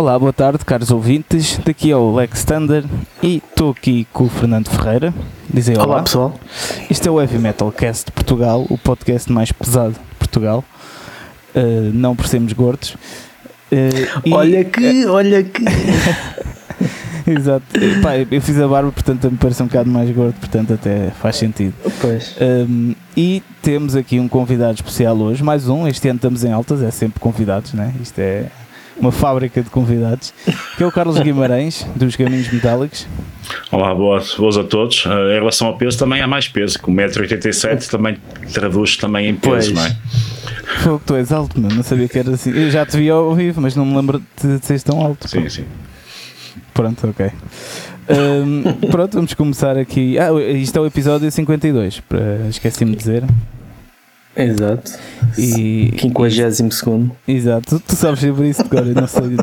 Olá, boa tarde, caros ouvintes. Daqui é o Lex Thunder e estou aqui com o Fernando Ferreira. Dizem olá. Olá, pessoal. Isto é o Heavy Metal Cast de Portugal, o podcast mais pesado de Portugal. Uh, não por sermos gordos. Uh, e- Olha que, olha que. Exato. Pá, eu fiz a barba, portanto me parece um bocado mais gordo, portanto até faz sentido. Pois. Um, e temos aqui um convidado especial hoje, mais um. Este ano estamos em altas, é sempre convidados, né? Isto é uma fábrica de convidados, que é o Carlos Guimarães, dos Caminhos Metálicos. Olá, boas, boas a todos. Uh, em relação ao peso, também há mais peso, que o 1,87m também traduz também em peso, Pois. não é? Fogo, tu és alto, mano. Não sabia que era assim. Eu já te vi ao vivo, mas não me lembro de, de seres tão alto. Sim, sim. Pronto, ok. Um, pronto, vamos começar aqui. Ah, isto é o episódio 52, para- esqueci-me de dizer. Exato. E, 52 Exato, tu, tu sabes sobre isso agora, não sei,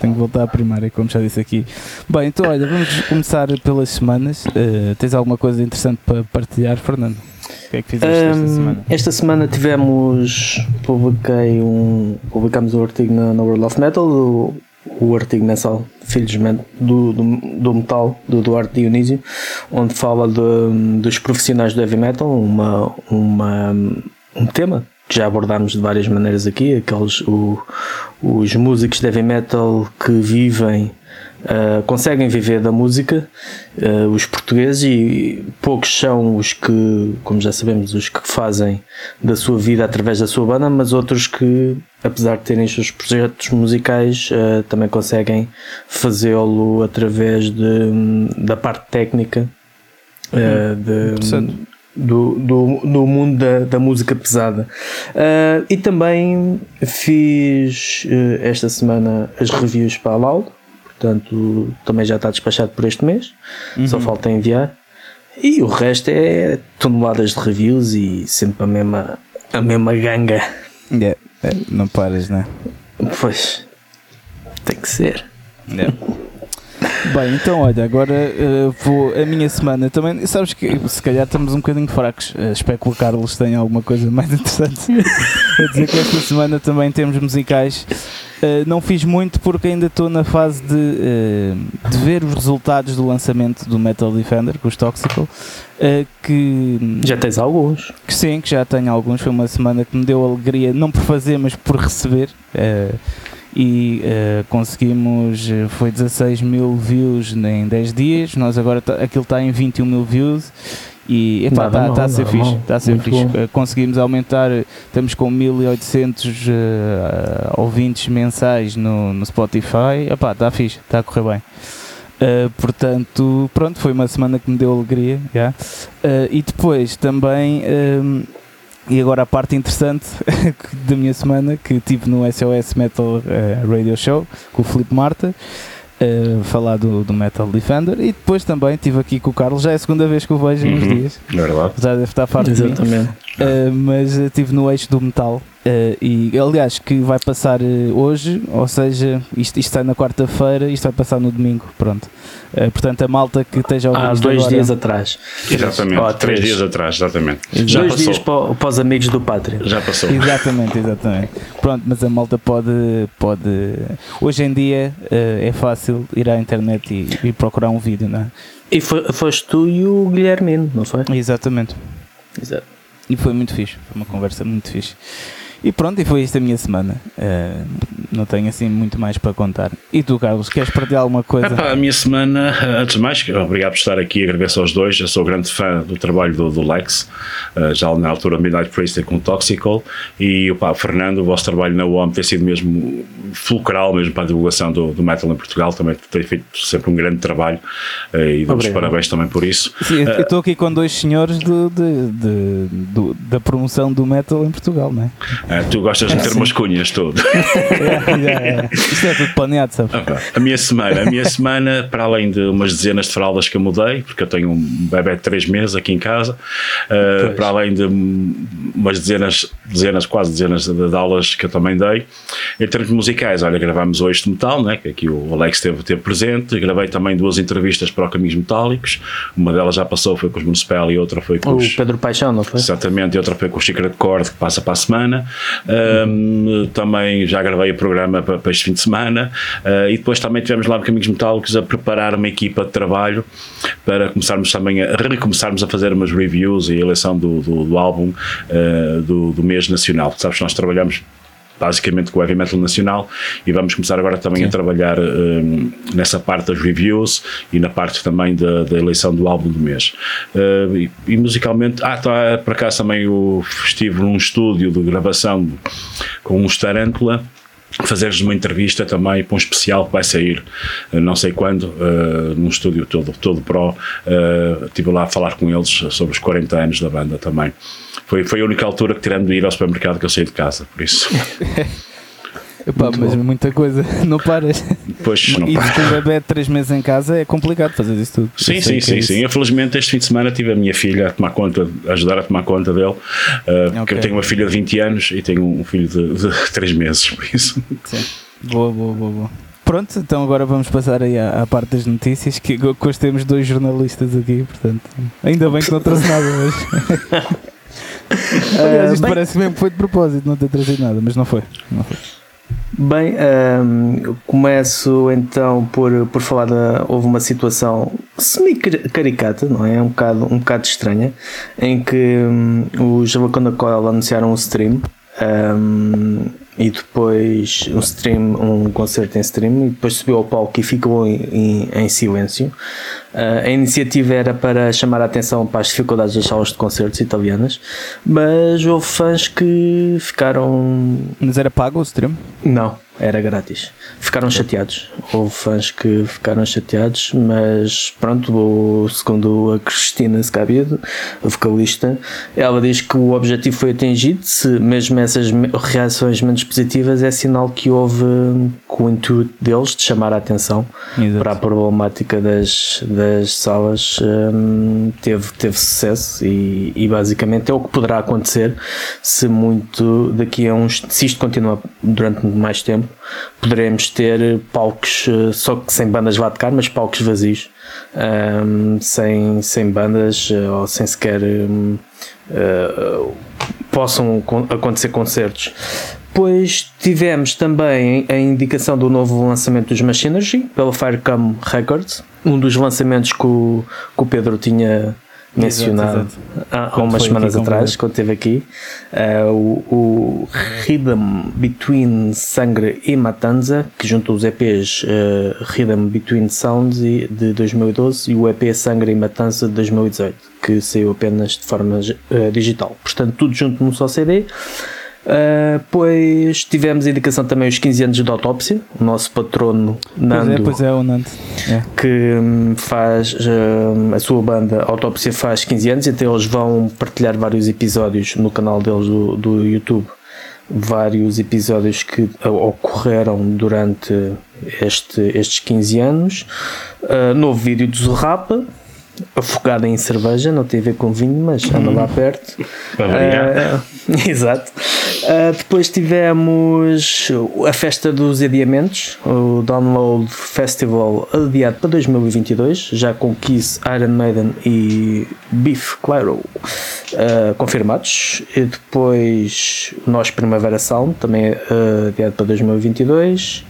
tenho que voltar à primária, como já disse aqui. Bem, então olha, vamos começar pelas semanas. Uh, tens alguma coisa interessante para partilhar, Fernando? O que é que fizeste esta semana? Esta semana tivemos. Publiquei um. Publicámos um artigo na, na World of Metal, o, o artigo mensal Men- do, do, do Metal, do Duarte Dionísio, onde fala de- dos profissionais do heavy metal, uma, uma, um tema que já abordámos de várias maneiras aqui, aqueles o- os músicos de heavy metal que vivem Uh, conseguem viver da música, uh, os portugueses, e poucos são os que, como já sabemos, os que fazem da sua vida através da sua banda, mas outros que, apesar de terem os seus projetos musicais, uh, também conseguem fazê-lo através de, da parte técnica uh, de- do, do, do mundo da, da música pesada. Uh, e também fiz uh, esta semana as reviews para a Loud, portanto também já está despachado por este mês, só falta enviar. E o resto é toneladas de reviews e sempre a mesma, a mesma ganga. Yeah, é, não paras, né? Pois tem que ser. Yeah. Bem, então olha, agora uh, vou a minha semana também. Sabes que se calhar estamos um bocadinho fracos. Uh, espero que o Carlos tenha alguma coisa mais interessante a dizer que esta semana também temos musicais. Uh, não fiz muito porque ainda estou na fase de, uh, de ver os resultados do lançamento do Metal Defender com os Toxical. uh, que Já tens alguns. que sim, que já tenho alguns. Foi uma semana que me deu alegria, não por fazer, mas por receber. eh, e eh, conseguimos, eh, foi 16 mil views em 10 dias. Nós agora, tá, aquilo está em 21 mil views. E está mal, tá a ser fixe. mal. Tá a ser fixe. bom. Eh, conseguimos aumentar, estamos com 1800 eh, ouvintes mensais no, no Spotify. Está fixe, está a correr bem. Uh, portanto, pronto, foi uma semana que me deu alegria. já. Uh, e depois também, um, e agora a parte interessante da minha semana, que tive no SOS Metal uh, Radio Show com o Filipe Marta, uh, falar do, do Metal Defender. E depois também estive aqui com o Carlos, já é a segunda vez que o vejo nos Uhum. dias, É verdade. já deve estar farto de mim. Exatamente. Uh, mas estive no eixo do metal uh, e aliás que vai passar uh, hoje, ou seja, isto, isto está na quarta-feira, isto vai passar no domingo, pronto. Uh, portanto, a malta que esteja a ouvir Há dois agora- dias atrás. Exatamente. Ó, Três três. dias atrás, exatamente. Já dois passou. dias para, para os amigos do Pátria. Já passou. Exatamente, exatamente. Pronto, mas a malta pode. pode hoje em dia uh, é fácil ir à internet e, e procurar um vídeo, não é? E foi, foste tu e o Guilhermino, não foi? Exatamente. Exato. E foi muito fixe, foi uma conversa muito fixe. E pronto, e foi isto a minha semana. Uh, não tenho assim muito mais para contar. E tu, Carlos, queres partilhar alguma coisa? Epá, a minha semana, antes de mais, obrigado por estar aqui, agradeço aos dois. Eu sou grande fã do trabalho do, do Lex, eh, já na altura Midnight Priest com o Toxical. E opá, Fernando, o vosso trabalho na UOM tem sido mesmo fulcral mesmo para a divulgação do, do metal em Portugal. Também tem feito sempre um grande trabalho eh, e dou-vos Obrigado. parabéns também por isso. Sim, eu eu estou aqui com dois senhores de, de- do- da promoção do metal em Portugal, não é? Eh, tu gostas de meter umas cunhas todo. É, é, é. Isto é tudo planeado, sabes? Ah, A minha semana, a minha semana, para além de umas dezenas de fraldas que eu mudei, porque eu tenho um bebê de 3 meses aqui em casa, uh, para além de umas dezenas, dezenas, quase dezenas de, de aulas que eu também dei, em termos musicais, olha, gravámos hoje de metal, né, que aqui o Alex teve, teve presente, gravei também duas entrevistas para o Caminhos Metálicos, uma delas já passou, foi com os Municipal e outra foi com O os. Pedro Paixão, não foi? Exatamente, e outra foi com o Secret Chord que passa para a semana. Um, também já gravei o programa programa para, para este fim de semana. Uh, e depois também tivemos lá Caminhos Metálicos a preparar uma equipa de trabalho para começarmos também a recomeçarmos a fazer umas reviews e a eleição do, do, do álbum uh, do, do mês nacional. Sabes, nós trabalhamos basicamente com o heavy metal nacional e vamos começar agora também Sim. a trabalhar um, nessa parte das reviews e na parte também da, da eleição do álbum do mês uh, e, e, musicalmente ah está para cá também o, estive num estúdio de gravação com um Starantula fazer-lhes uma entrevista também para um especial que vai sair eh, não sei quando uh, num estúdio todo, todo pro uh, estive lá a falar com eles sobre os 40 anos da banda também. Foi, foi a única altura que tirando de ir ao supermercado que eu saí de casa por isso Epá, mas bom. muita coisa, não paras. Pois, não e com um bebê de 3 meses em casa é complicado fazer isso tudo. Sim, sim, sim, é sim. Infelizmente, este fim de semana tive a minha filha a tomar conta, a ajudar a tomar conta dele, uh, porque okay. eu tenho uma filha de 20 anos e tenho um filho de, de 3 meses, por isso. Sim. Boa, boa, boa, boa. Pronto, então agora vamos passar aí à, à parte das notícias, que hoje temos dois jornalistas aqui, portanto, ainda bem que não trouxe nada, mas. Aliás, isto uh, parece mesmo que foi de propósito não ter trazido nada, mas não foi. Não foi. Bem, um, começo então por, por falar da. Houve uma situação semi-caricata, não é? Um bocado, um bocado estranha, em que um, os Jalacona Coil anunciaram um stream um, e depois um stream, um concerto em stream, e depois subiu ao palco e ficou em, em, em silêncio. Uh, a iniciativa era para chamar a atenção para as dificuldades das salas de concertos italianas, mas houve fãs que ficaram. Mas era pago o stream? Não, era grátis. Ficaram chateados. Houve fãs que ficaram chateados, mas pronto, segundo a Cristina Scabido, a vocalista, ela diz que o objetivo foi atingido, se mesmo essas reações menos positivas é sinal que houve com o intuito deles de chamar a atenção Exato. para a problemática das, das salas um, teve, teve sucesso e, e basicamente é o que poderá acontecer se muito daqui a uns se isto continuar durante mais tempo poderemos ter palcos, eh, só que sem bandas lá tocar, mas palcos vazios, um, sem, sem bandas eh, ou sem sequer um, uh, eh, possam acontecer concertos. Depois tivemos também a indicação do novo lançamento dos Machinery pela Firecam Records, um dos lançamentos que o, que o Pedro tinha mencionado exato, exato. há, há umas semanas atrás, quando esteve aqui, uh, o, o Rhythm Between Sangre e Matanza, que juntou os EPs uh, eh, Rhythm Between Sounds de 2012 e o EP Sangre e Matanza de 2018, que saiu apenas de forma uh, digital. Portanto, tudo junto num só CD. Uh, pois tivemos a indicação também os 15 anos de autópsia, o nosso patrono Nando, pois é, pois é o Nando. É. que um, faz uh, a sua banda Autópsia faz 15 anos, então eles vão partilhar vários episódios no canal deles do, do YouTube, vários episódios que ocorreram durante este, estes 15 anos. Uh, novo vídeo do Zurrapa, afogada em cerveja, não tem a ver com vinho, mas anda lá perto. Uh, exato. Uh, depois tivemos a festa dos adiamentos, o Download Festival adiado para 2022, já com Kiss, Iron Maiden e Beef Claro uh, confirmados. E depois Nós Primavera Sound, também uh, adiado para 2022.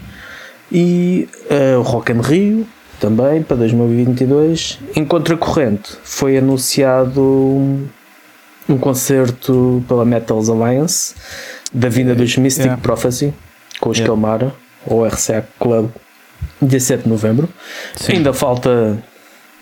E o Rock in Rio, também para 2022. Em contracorrente, foi anunciado um concerto pela Metals Alliance da vinda dos Mystic yeah. Prophecy com os yeah. Kelmara, ou RCA Club, 17 de novembro. Sim. Ainda falta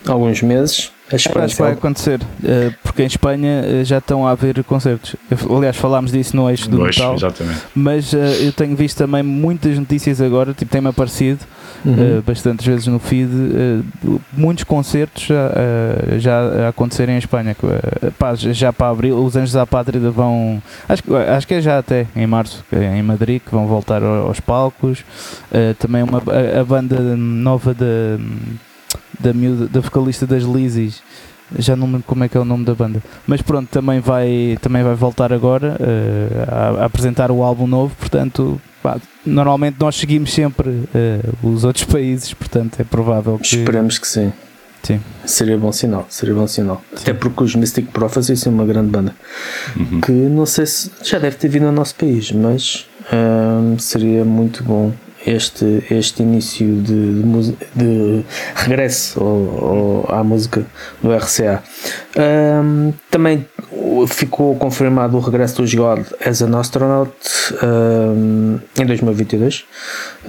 alguns meses. A esperança vai acontecer, eh, porque em Espanha eh, já estão a haver concertos. Aliás, falámos disso no eixo do no metal, exatamente. mas eh, eu tenho visto também muitas notícias agora, tipo, tem-me aparecido uhum. uh, bastantes vezes no feed, muitos concertos já, já acontecerem em Espanha. Pá, já para abril, os Anjos da Pátria vão. Acho, acho que é já até em março, é em Madrid, que vão voltar aos palcos. também uma, a, a, banda nova da, da, da vocalista das Lizzies já não lembro como é que é o nome da banda, mas pronto, também vai, também vai voltar agora uh, a, a, apresentar o álbum novo, portanto pá, normalmente nós seguimos sempre uh, os outros países, portanto é provável que. Esperamos que sim. Sim. Seria bom sinal, seria bom sinal. Sim. Até porque os Mystic Prophecy são uma grande banda. Uhum. Que não sei se já deve ter vindo ao nosso país, mas um, seria muito bom este, este início de, de, de regresso ao, ao, à música do RCA. Um, também ficou confirmado o regresso dos God as an Astronaut um, em 2022.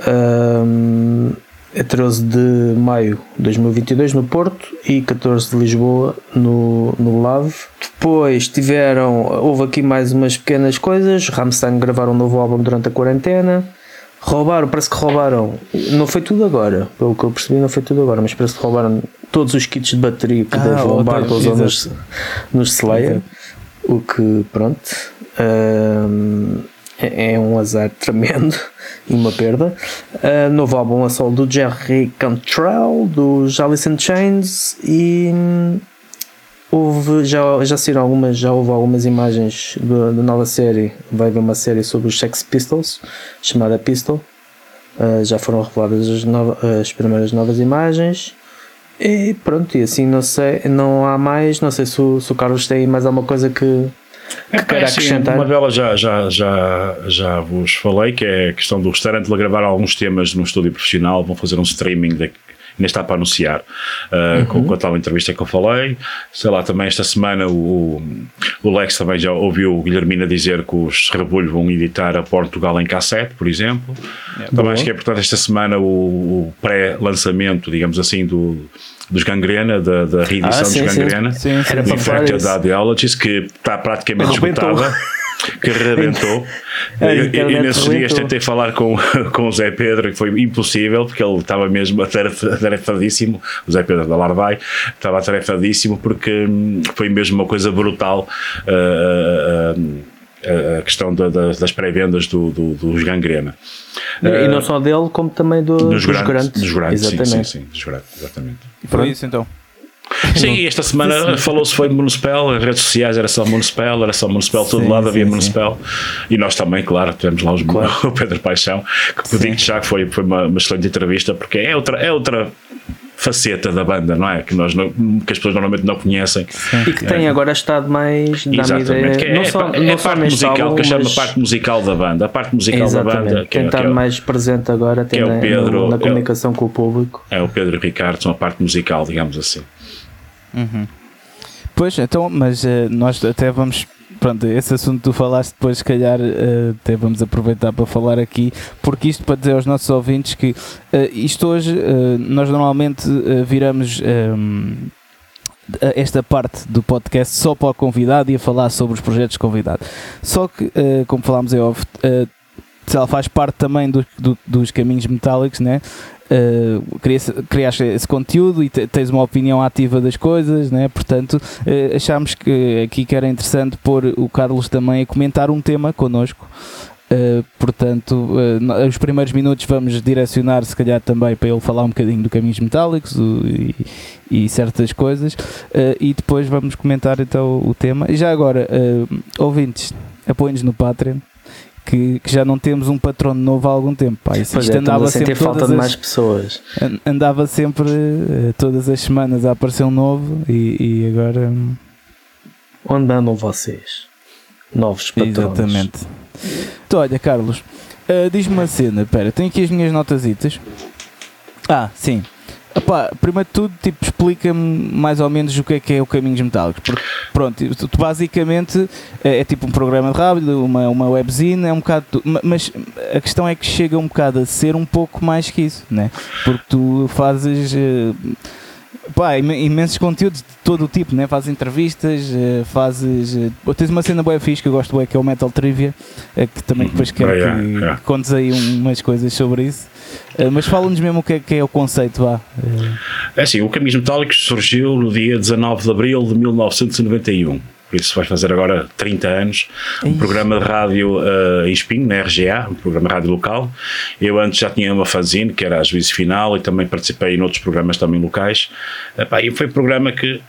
Um, é 13 de maio de 2022 no Porto e 14 de Lisboa no, no Lave. Depois tiveram, houve aqui mais umas pequenas coisas. Rammstein gravaram um novo álbum durante a quarentena. Roubaram, parece que roubaram, não foi tudo agora, pelo que eu percebi, não foi tudo agora, mas parece que roubaram todos os kits de bateria que ah, Dave Lombardo usou nos, nos Slayer. O que, pronto, um, é, é um azar tremendo e uma perda. Uh, novo álbum a solo do Jerry Cantrell, dos Alice in Chains e houve, já, já saíram algumas, já houve algumas imagens da nova série. Vai haver uma série sobre os Sex Pistols, chamada Pistol. Uh, já foram reveladas as, as primeiras novas imagens. E pronto, e assim não sei, não há mais, não sei se o, se o Carlos tem mais alguma coisa que, que é, queira acrescentar. Uma delas já, já, já, já vos falei, que é a questão do restaurante, ele gravar alguns temas num estúdio profissional, vão fazer um streaming de, ainda está para anunciar uh, uhum. com, a tal entrevista que eu falei. Sei lá, também esta semana o, o Lex também já ouviu o Guilhermina dizer que os Rebulho vão editar a Portugal em cassete, por exemplo. É, também acho que é importante esta semana o, o pré-lançamento, digamos assim, do dos Gangrena, da, da reedição ah, sim, dos Gangrena, sim. sim, sim. Infected Ideologies, que está praticamente esgotada que rebentou. É, e, e nesses dias tentei falar com, com o Zé Pedro, que foi impossível, porque ele estava mesmo atarefadíssimo. O Zé Pedro da Larvai estava atarefadíssimo, porque hum, foi mesmo uma coisa brutal. Uh, uh, a questão da, da, das pré-vendas do, do, dos gangrena. E não só dele, como também do, dos, dos grandes. Dos grandes, exatamente. sim, sim, sim, dos grandes, exatamente. E foi isso então. Sim, esta semana falou-se foi Municipal, as redes sociais era só Municipal, era só Municipal, todo sim, lado havia Municipal. E nós também, claro, tivemos lá os, claro. o Pedro Paixão, que digo já que foi, foi uma, uma excelente entrevista, porque é outra, é outra faceta da banda, não é? Que, nós não, que as pessoas normalmente não conhecem. Sim. E que tem é. agora estado mais. Exatamente, que é, não só, é, não é a parte musical álbum, que eu chamo a parte musical da banda. A parte musical Exatamente. da banda. Que tem é, estado é, mais presente agora até é na, Pedro, na comunicação com o público. É o Pedro Ricardo, são a parte musical, digamos assim. Uhum. Pois, então, mas uh, nós até vamos. Pronto, esse assunto que tu falaste depois, se calhar, uh, até vamos aproveitar para falar aqui, porque isto para dizer aos nossos ouvintes que uh, isto hoje, nós normalmente viramos ehm, esta parte do podcast só para o convidado e a falar sobre os projetos convidados. Só que, como falámos, é óbvio, ela faz parte também do, do, dos caminhos metálicos, né? Uh, crias, esse conteúdo e tens uma opinião ativa das coisas, né? portanto uh, achámos que aqui que era interessante pôr o Carlos também a comentar um tema connosco. Uh, portanto, uh, os primeiros minutos vamos direcionar, se calhar, também para ele falar um bocadinho do Caminhos Metálicos o, e, e, certas coisas, uh, e depois vamos comentar então o tema. E já agora, ouvintes, apoiem-nos no Patreon, que, que, já não temos um patrono novo há algum tempo. Pá, isso, isto é, andava sempre falta de mais pessoas. Andava sempre todas as semanas a aparecer um novo e, e agora. Um... Onde andam vocês? Novos patronos. Exatamente. Então, olha, Carlos, uh, diz-me uma cena. Espera, tenho aqui as minhas notasitas. Ah, sim. Epá, primeiro de tudo, tipo, explica-me mais ou menos o que é que é o Caminhos Metálicos. Porque, pronto, tu, basicamente é, é, tipo um programa de rádio, uma, uma webzine, é um bocado. Mas a questão é que chega um bocado a ser um pouco mais que isso, né? Porque tu fazes. Uh, pá, imensos conteúdos de todo o tipo, né? Fazes entrevistas, uh, fazes. Uh, tens uma cena boa fixe que eu gosto bem, que é o Metal Trivia, que também depois quero yeah, que, que contes aí umas coisas sobre isso. Mas fala-nos mesmo o que é, que é o conceito, vá. É assim, o Caminhos Metálicos surgiu no dia 19 de abril de 1991 por isso vai fazer agora 30 anos, um programa de rádio uh, em Espinho, na RGA, um programa de rádio local. Eu antes já tinha uma fanzine, que era a Juízo Final, e também participei em outros programas também locais. e foi um programa que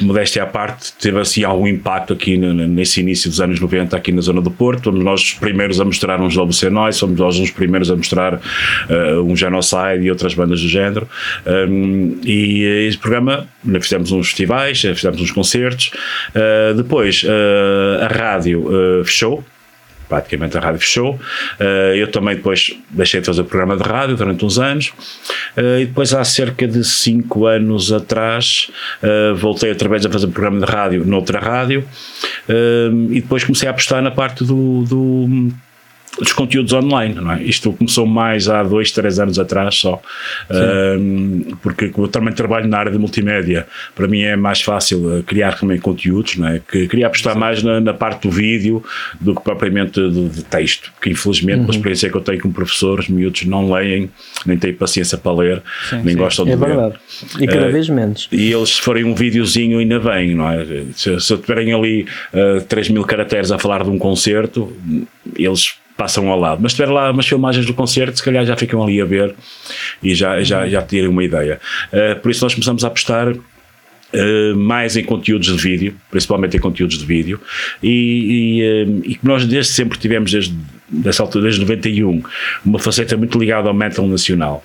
modéstia à parte, teve assim algum impacto aqui nesse início dos anos 90 aqui na zona do Porto. Fomos nós os primeiros a mostrar uns Lobo Nós, fomos nós os primeiros a mostrar uh, um Genocide e outras bandas do género. Um, e eh, esse programa, fizemos uns festivais, fizemos uns concertos. Uh, depois uh, a rádio fechou praticamente a rádio fechou. Uh, eu também depois deixei de fazer programa de rádio durante uns anos uh, e depois há cerca de 5 anos atrás uh, voltei outra vez a fazer programa de rádio noutra rádio e depois comecei a apostar na parte do, do dos conteúdos online, não é? Isto começou mais há dois, três anos atrás só, um, porque eu também trabalho na área de multimédia, para mim é mais fácil eh, criar também conteúdos, não é? Que queria apostar Sim. mais na, na, parte do vídeo do que propriamente de, de texto, que infelizmente, uhum. a experiência que eu tenho com professores, miúdos não leem, nem têm paciência para ler, sim, nem sim. gostam de é ler. É verdade, e cada uh, vez menos. E eles se forem um videozinho ainda bem, não é? Se, se tiverem ali uh, eh, 3 mil caracteres a falar de um concerto, eles passam ao lado. Mas se tiver lá umas filmagens do concerto, se calhar já ficam ali a ver e já, já, já terem uma ideia. Uh, por isso nós começamos a apostar Uh, mais em conteúdos de vídeo, principalmente em conteúdos de vídeo, e, e, uh, e que nós desde sempre tivemos, desde dessa altura, desde 91, uma faceta muito ligada ao metal nacional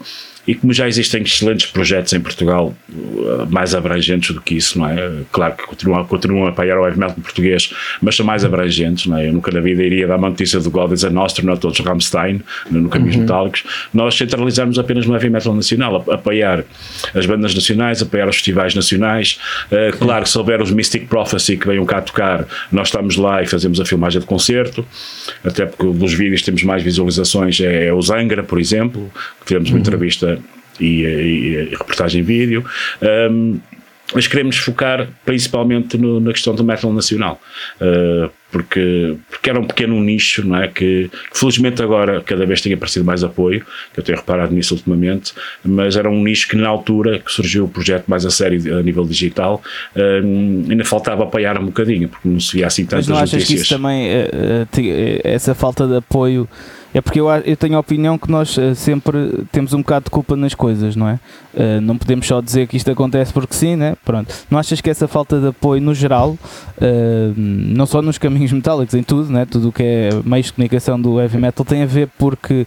e como já existem excelentes projetos em Portugal, uh, mais abrangentes do que isso, não é? Claro que continuam, continuam a apoiar o heavy metal português, mas são mais abrangentes, não é? Eu nunca na vida iria dar uma notícia do God is a Nostra, não todos Rammstein, no Caminhos uhum. Metálicos. Nós centralizamos apenas no heavy metal nacional, apoiar as bandas nacionais, apoiar os festivais nacionais. Uh, claro que se houver os Mystic Prophecy que venham cá tocar, nós estamos lá e fazemos a filmagem de concerto, até porque dos vídeos temos mais visualizações, é, é o Zangra, por exemplo, que tivemos uma uhum. entrevista e, e, e reportagem vídeo. Um, mas queremos focar principalmente no, na questão do metal nacional, uh, porque, porque era um pequeno nicho, não é? Que, que, felizmente agora cada vez tem aparecido mais apoio, que eu tenho reparado nisso ultimamente, mas era um nicho que na altura que surgiu o projeto mais a sério a nível digital, ainda faltava apoiar um bocadinho, porque não se via assim tantas mas não achas notícias. que isso também, uh, essa falta de apoio é porque eu, eu tenho a opinião que nós uh, sempre temos um bocado de culpa nas coisas, não é? Uh, não podemos só dizer que isto acontece porque sim, né? Pronto. Não achas que essa falta de apoio no geral, uh, não só nos caminhos metálicos, em tudo, né? Tudo o que é meios de comunicação do heavy metal tem a ver porque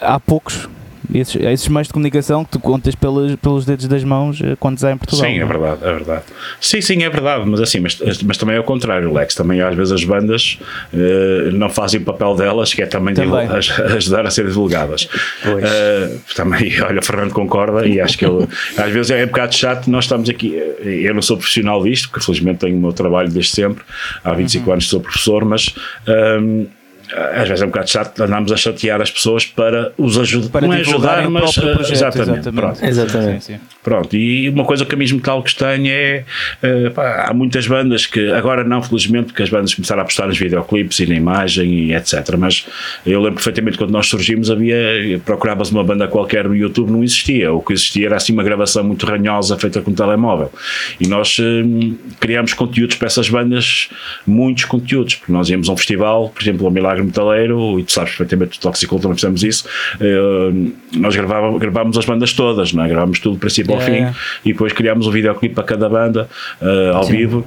há poucos esses, esses meios de comunicação que tu contas pelos, pelos dedos das mãos eh, quando há em Portugal. Sim, é, é verdade, é verdade. Sim, sim, é verdade, mas assim, mas, mas também é o contrário, Lex. Também às vezes as bandas uh, não fazem o papel delas, que é também, também. ajudar a ser divulgadas. Uh, também, olha, o Fernando concorda e acho que ele, às vezes é um bocado chato, nós estamos aqui, eu não sou profissional disto, porque felizmente tenho o meu trabalho desde sempre, há 25 uhum. anos sou professor, mas. Um, às vezes é um bocado chato, andamos a chatear as pessoas para os ajudar, para não é ajudar, mas eh, projeto, exatamente, exatamente. Pronto. exatamente. Sim, sim. pronto. E uma coisa que a mesmo tal que tenho é uh, pá, há muitas bandas que agora não, felizmente, porque as bandas começaram a apostar nos videoclipes e na imagem e etc. Mas eu lembro perfeitamente quando nós surgimos havia procurava-se uma banda qualquer no YouTube, não existia. O que existia era assim uma gravação muito ranhosa feita com um telemóvel. E nós uh, criámos conteúdos para essas bandas, muitos conteúdos, porque nós íamos a um festival, por exemplo, o Milagre Metaleiro, e tu sabes perfeitamente, o Toxic também fizemos isso, uh, nós gravávamos, gravávamos as bandas todas, não é? gravámos tudo do princípio ao fim, e depois criámos um videoclipe para cada banda, uh, ao Sim. vivo,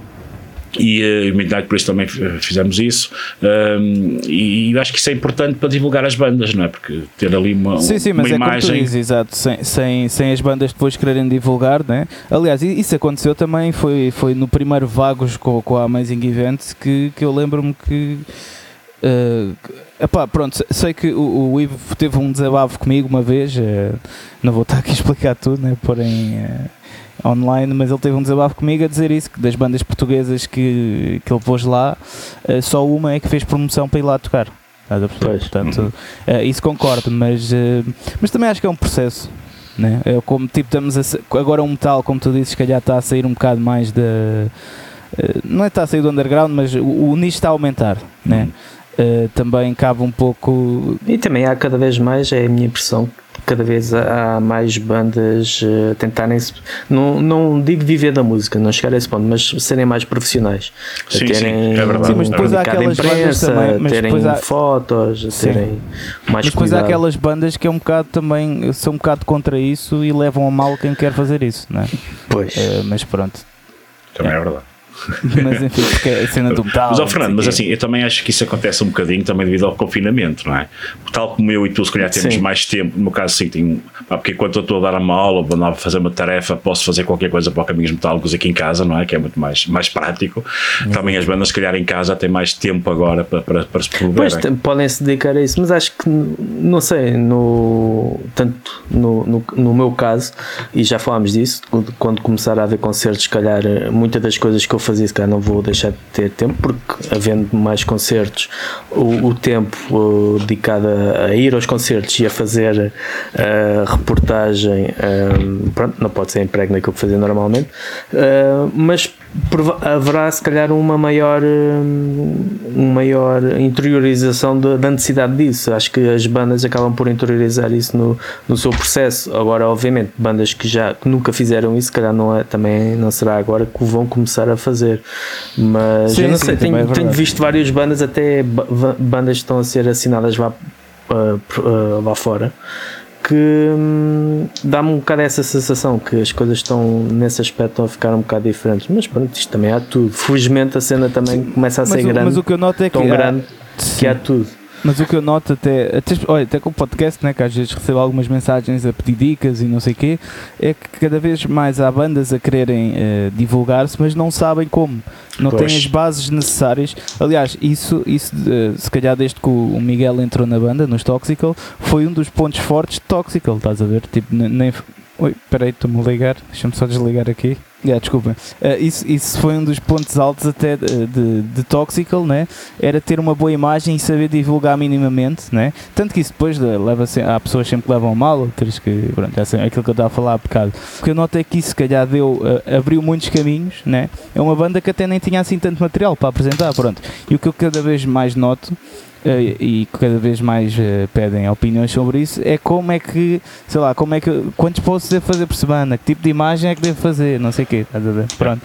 e uh, Midnight Priest também fizemos isso um, e, e acho que isso é importante para divulgar as bandas, não é? Porque ter ali uma, sim, sim, uma mas imagem... é tu dizes, exato, sem, sem, sem as bandas depois quererem divulgar, né? aliás, isso aconteceu também, foi, foi no primeiro Vagos com, com a Amazing Events que, que eu lembro-me que Uh, epá, pronto, sei que o, o Ivo teve um desabafo comigo uma vez, uh, não vou estar aqui a explicar tudo, né, porém uh, online, mas ele teve um desabafo comigo a dizer isso, que das bandas portuguesas que, que ele pôs lá, uh, só uma é que fez promoção para ir lá tocar. Portanto, isso concordo, mas, mas também acho que é um processo. Né? É como tipo estamos a, agora um metal, como tu dizes, se calhar está a sair um bocado mais da. Não é está a sair do underground, mas o, o nicho está a aumentar. Né? Uh, também cabe um pouco. E também há cada vez mais, é a minha impressão, cada vez há mais bandas uh, tentarem não, não digo viver da música, não chegar a esse ponto, mas serem mais profissionais. Sim, terem, sim, é verdade. Sim, mas depois há aquelas imprensa, bandas também, terem há, fotos, sim. terem mais Mas depois cuidado. há aquelas bandas que é um bocado também são um bocado contra isso e levam a mal quem quer fazer isso, não é? Pois. Uh, mas pronto. Também é, é verdade. Mas enfim, porque a cena do metal. Mas, ó, não Fernando, mas assim, eu também acho que isso acontece um bocadinho também devido ao confinamento, não é? Tal como eu e tu, se calhar, temos Sim. mais tempo. No meu caso, sim, tenho, pá, porque enquanto eu estou a dar uma aula ou vou a fazer uma tarefa, posso fazer qualquer coisa para o Caminhos Metálicos aqui em casa, não é? Que é muito mais, mais prático. Também as bandas, se calhar, em casa têm mais tempo agora para, para, para se Pois, promoverem. t- podem se dedicar a isso, mas acho que, não sei, no, tanto no, no, no meu caso, e já falámos disso, quando- quando começar a haver concertos, se calhar eh, muitas das coisas que eu fazia, se calhar não vou deixar de ter tempo, porque havendo mais concertos, o, o tempo eh, dedicado a, a ir aos concertos e a fazer a reportagem, eh, pronto, não pode ser emprego naquilo que fazia normalmente, eh, mas haverá se calhar uma maior, uma maior interiorização da, da necessidade disso. Acho que as bandas acabam por interiorizar isso no, no seu processo. Agora, obviamente, bandas que já que nunca fizeram isso, se calhar não é, também não será agora que vão começar a fazer. Mas Sim, eu não sim, sei, também é tenho, tenho visto várias bandas, até bandas que estão a ser assinadas lá, por- ah, lá fora. Que hum, dá-me um bocado essa sensação que as coisas estão nesse aspecto estão a ficar um bocado diferentes, mas pronto, isto também há tudo. Felizmente a cena também começa a ser o, grande, mas o que eu noto é que. tão há- grande que há tudo. Mas o que eu noto até, até, olha, até com o podcast, né, que às vezes recebo algumas mensagens a pedir dicas e não sei o quê, é que cada vez mais há bandas a quererem eh, divulgar-se, mas não sabem como. Não Pois. têm as bases necessárias. Aliás, isso, isso eh, se calhar desde que o Miguel entrou na banda, nos Toxical, foi um dos pontos fortes de Toxical, estás a ver? Tipo, ne- nem. Oi, peraí, estou-me a ligar, deixa-me só desligar aqui. Yeah, desculpa. Eh, isso, isso foi um dos pontos altos até de, de, de Toxical, né? Era ter uma boa imagem e saber divulgar minimamente, né? Tanto que isso depois leva há pessoas sempre que levam mal, outras que, pronto, já sei, é aquilo que eu estava a falar há bocado. O que eu noto é que isso se calhar deu, eh, abriu muitos caminhos, né? É uma banda que até nem tinha assim tanto material para apresentar, pronto. E o que eu cada vez mais noto e cada vez mais eh, pedem opiniões sobre isso é como é que, sei lá, como é que, quantos posts devo fazer por semana, que tipo de imagem é que devo fazer, não sei o quê, estás a ver? Pronto.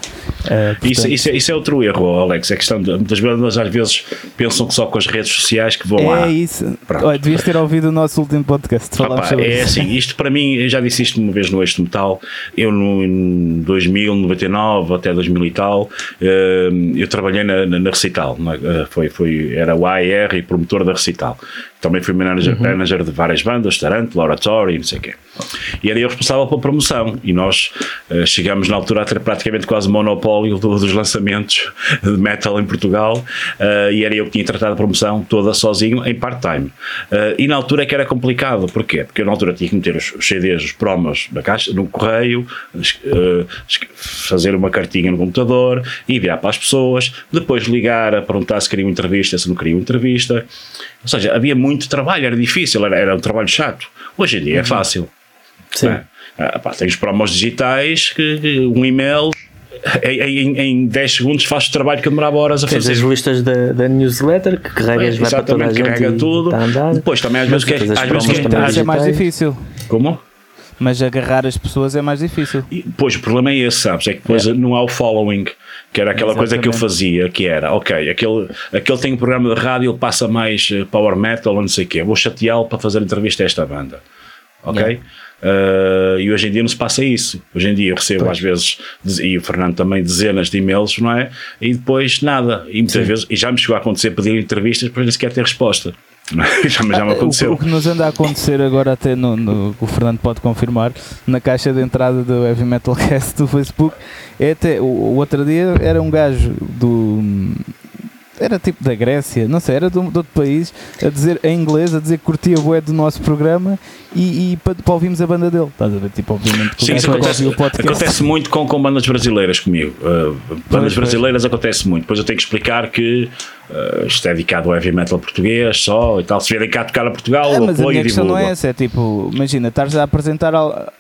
Eh, Isso, portanto, isso, é, isso é outro erro, Alex. É questão de, muitas bandas às vezes pensam que só com as redes sociais que vão lá. é isso. Pronto. Olha, devias ter ouvido o nosso último podcast. Falámos sobre é isso. assim, isto para mim, eu já disse isto uma vez no Eixo Metal, eu no, em 2000, 99 até 2000 e tal, eh, eu trabalhei na, na, na Recital, eh, foi, foi, era o AER e promotor da Recital. Também fui manager, manager de várias bandas, Tarantula, Oratory, não sei o quê. E era eu responsável pela promoção. E nós eh, chegamos na altura a ter praticamente quase monopólio do- dos lançamentos de metal em Portugal. eh, e era eu que tinha tratado a promoção toda sozinho em part-time. Eh, e na altura é que era complicado. Porquê? Porque eu na altura tinha que meter os, os CDs, os promos na caixa, no correio, fazer uma cartinha no computador, enviar para as pessoas, depois ligar a perguntar se queriam entrevista, se não queriam entrevista. Ou seja, havia muito trabalho, era difícil, era, era um trabalho chato. Hoje em dia é fácil. Sim. é? Ah, pá, tens promos digitais, que, que um e-mail, em, em, em 10 segundos faz o trabalho que demorava horas a Tens fazer. as listas da, da newsletter que carregas, vai para toda a Exatamente, gente carrega tudo. andar. Depois também às vezes, que, Depois as às vezes é mais difícil. como? Mas agarrar as pessoas é mais difícil. E, pois, o problema é esse, sabes? É que depois não há o following, que era aquela coisa que eu Exatamente. fazia, que era, ok, aquele, aquele tem um programa de rádio, ele passa mais eh, power metal ou não sei o quê, vou chateá-lo para fazer entrevista a esta banda. Ok? Uh, e hoje em dia não se passa isso. Hoje em dia eu recebo às vezes, e o Fernando também, dezenas de e-mails, não é? E depois nada. E muitas vezes, e já me chegou a acontecer pedir entrevistas, depois nem sequer ter resposta. Já, já me Ah, o, que- aconteceu. o que nos anda a acontecer agora, até no, no- o Fernando pode confirmar, na caixa de entrada do Heavy Metal Cast do Facebook, é até o, o outro dia era um gajo do. Era tipo da Grécia, não sei, era de, de outro país, a dizer em inglês, a dizer que curtia o bué do nosso programa e, e para, para ouvirmos a banda dele. Estás a ver? Tipo, obviamente, Sim, isso acontece, acontece muito com, com bandas brasileiras comigo. Uh, bandas pois. brasileiras acontece muito. Depois eu tenho que explicar que uh, isto é dedicado ao heavy metal português só e tal. Se vierem cá tocar a Portugal, É, mas a apoio minha e questão não divulgo. é essa, é tipo, imagina, estás a apresentar al...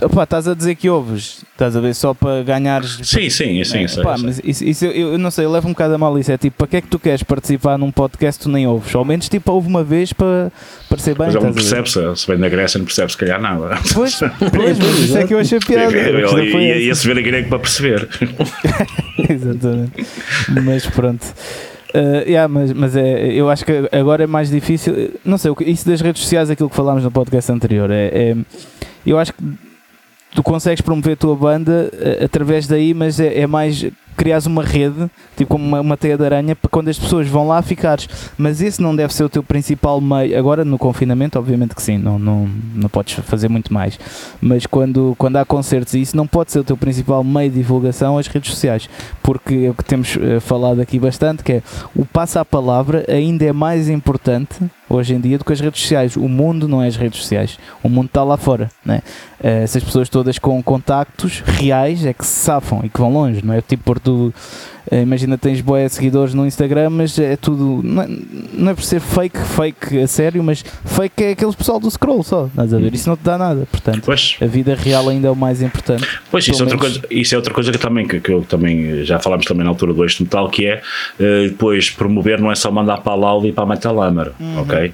Opa, estás a dizer que ouves, estás a ver só para ganhares. Sim, sim, sim. É, sei, pá, sei. mas isso, isso eu, eu não sei, eu levo um bocado a mal isso. É tipo, para que é que tu queres participar num podcast tu nem ouves? Ao menos tipo, ouve uma vez para parecer bem. Mas não estás a ver? percebe, se, vem da Grécia, não percebe se calhar nada. Pois, pois, mas isso é que eu achei piada. E foi ia, ia se ver a grego para perceber. Exatamente. Mas pronto. Uh, yeah, mas, mas é, eu acho que agora é mais difícil. Não sei, isso das redes sociais, aquilo que falámos no podcast anterior, é, é- eu acho que tu consegues promover a tua banda uh, através daí, mas é, é mais criares uma rede, tipo como uma, uma teia de aranha, para quando as pessoas vão lá ficares. Mas esse não deve ser o teu principal meio. Agora no confinamento, obviamente que sim, não, não, não podes fazer muito mais. Mas quando, quando há concertos e isso não pode ser o teu principal meio de divulgação as redes sociais. Porque é o que temos uh, falado aqui bastante, que é o passo à palavra ainda é mais importante hoje em dia do que as redes sociais. O mundo não é as redes sociais, o mundo está lá fora. Né? Essas pessoas todas com contactos reais é que se safam e que vão longe, não é? Tipo, por tu, uh, imagina, tens boé seguidores no Instagram, mas é tudo, não é, não é por ser fake, fake a sério, mas fake é aquele pessoal do scroll só, estás a ver? Isso não te dá nada, portanto, Pois. a vida real ainda é o mais importante. Pois, isso é, outra coisa, isso é outra coisa que, também, que, que eu também já falámos também na altura do Eixo Metal, que é eh, depois promover não é só mandar para a Loud e para a Metal Hammer, Uhum. ok?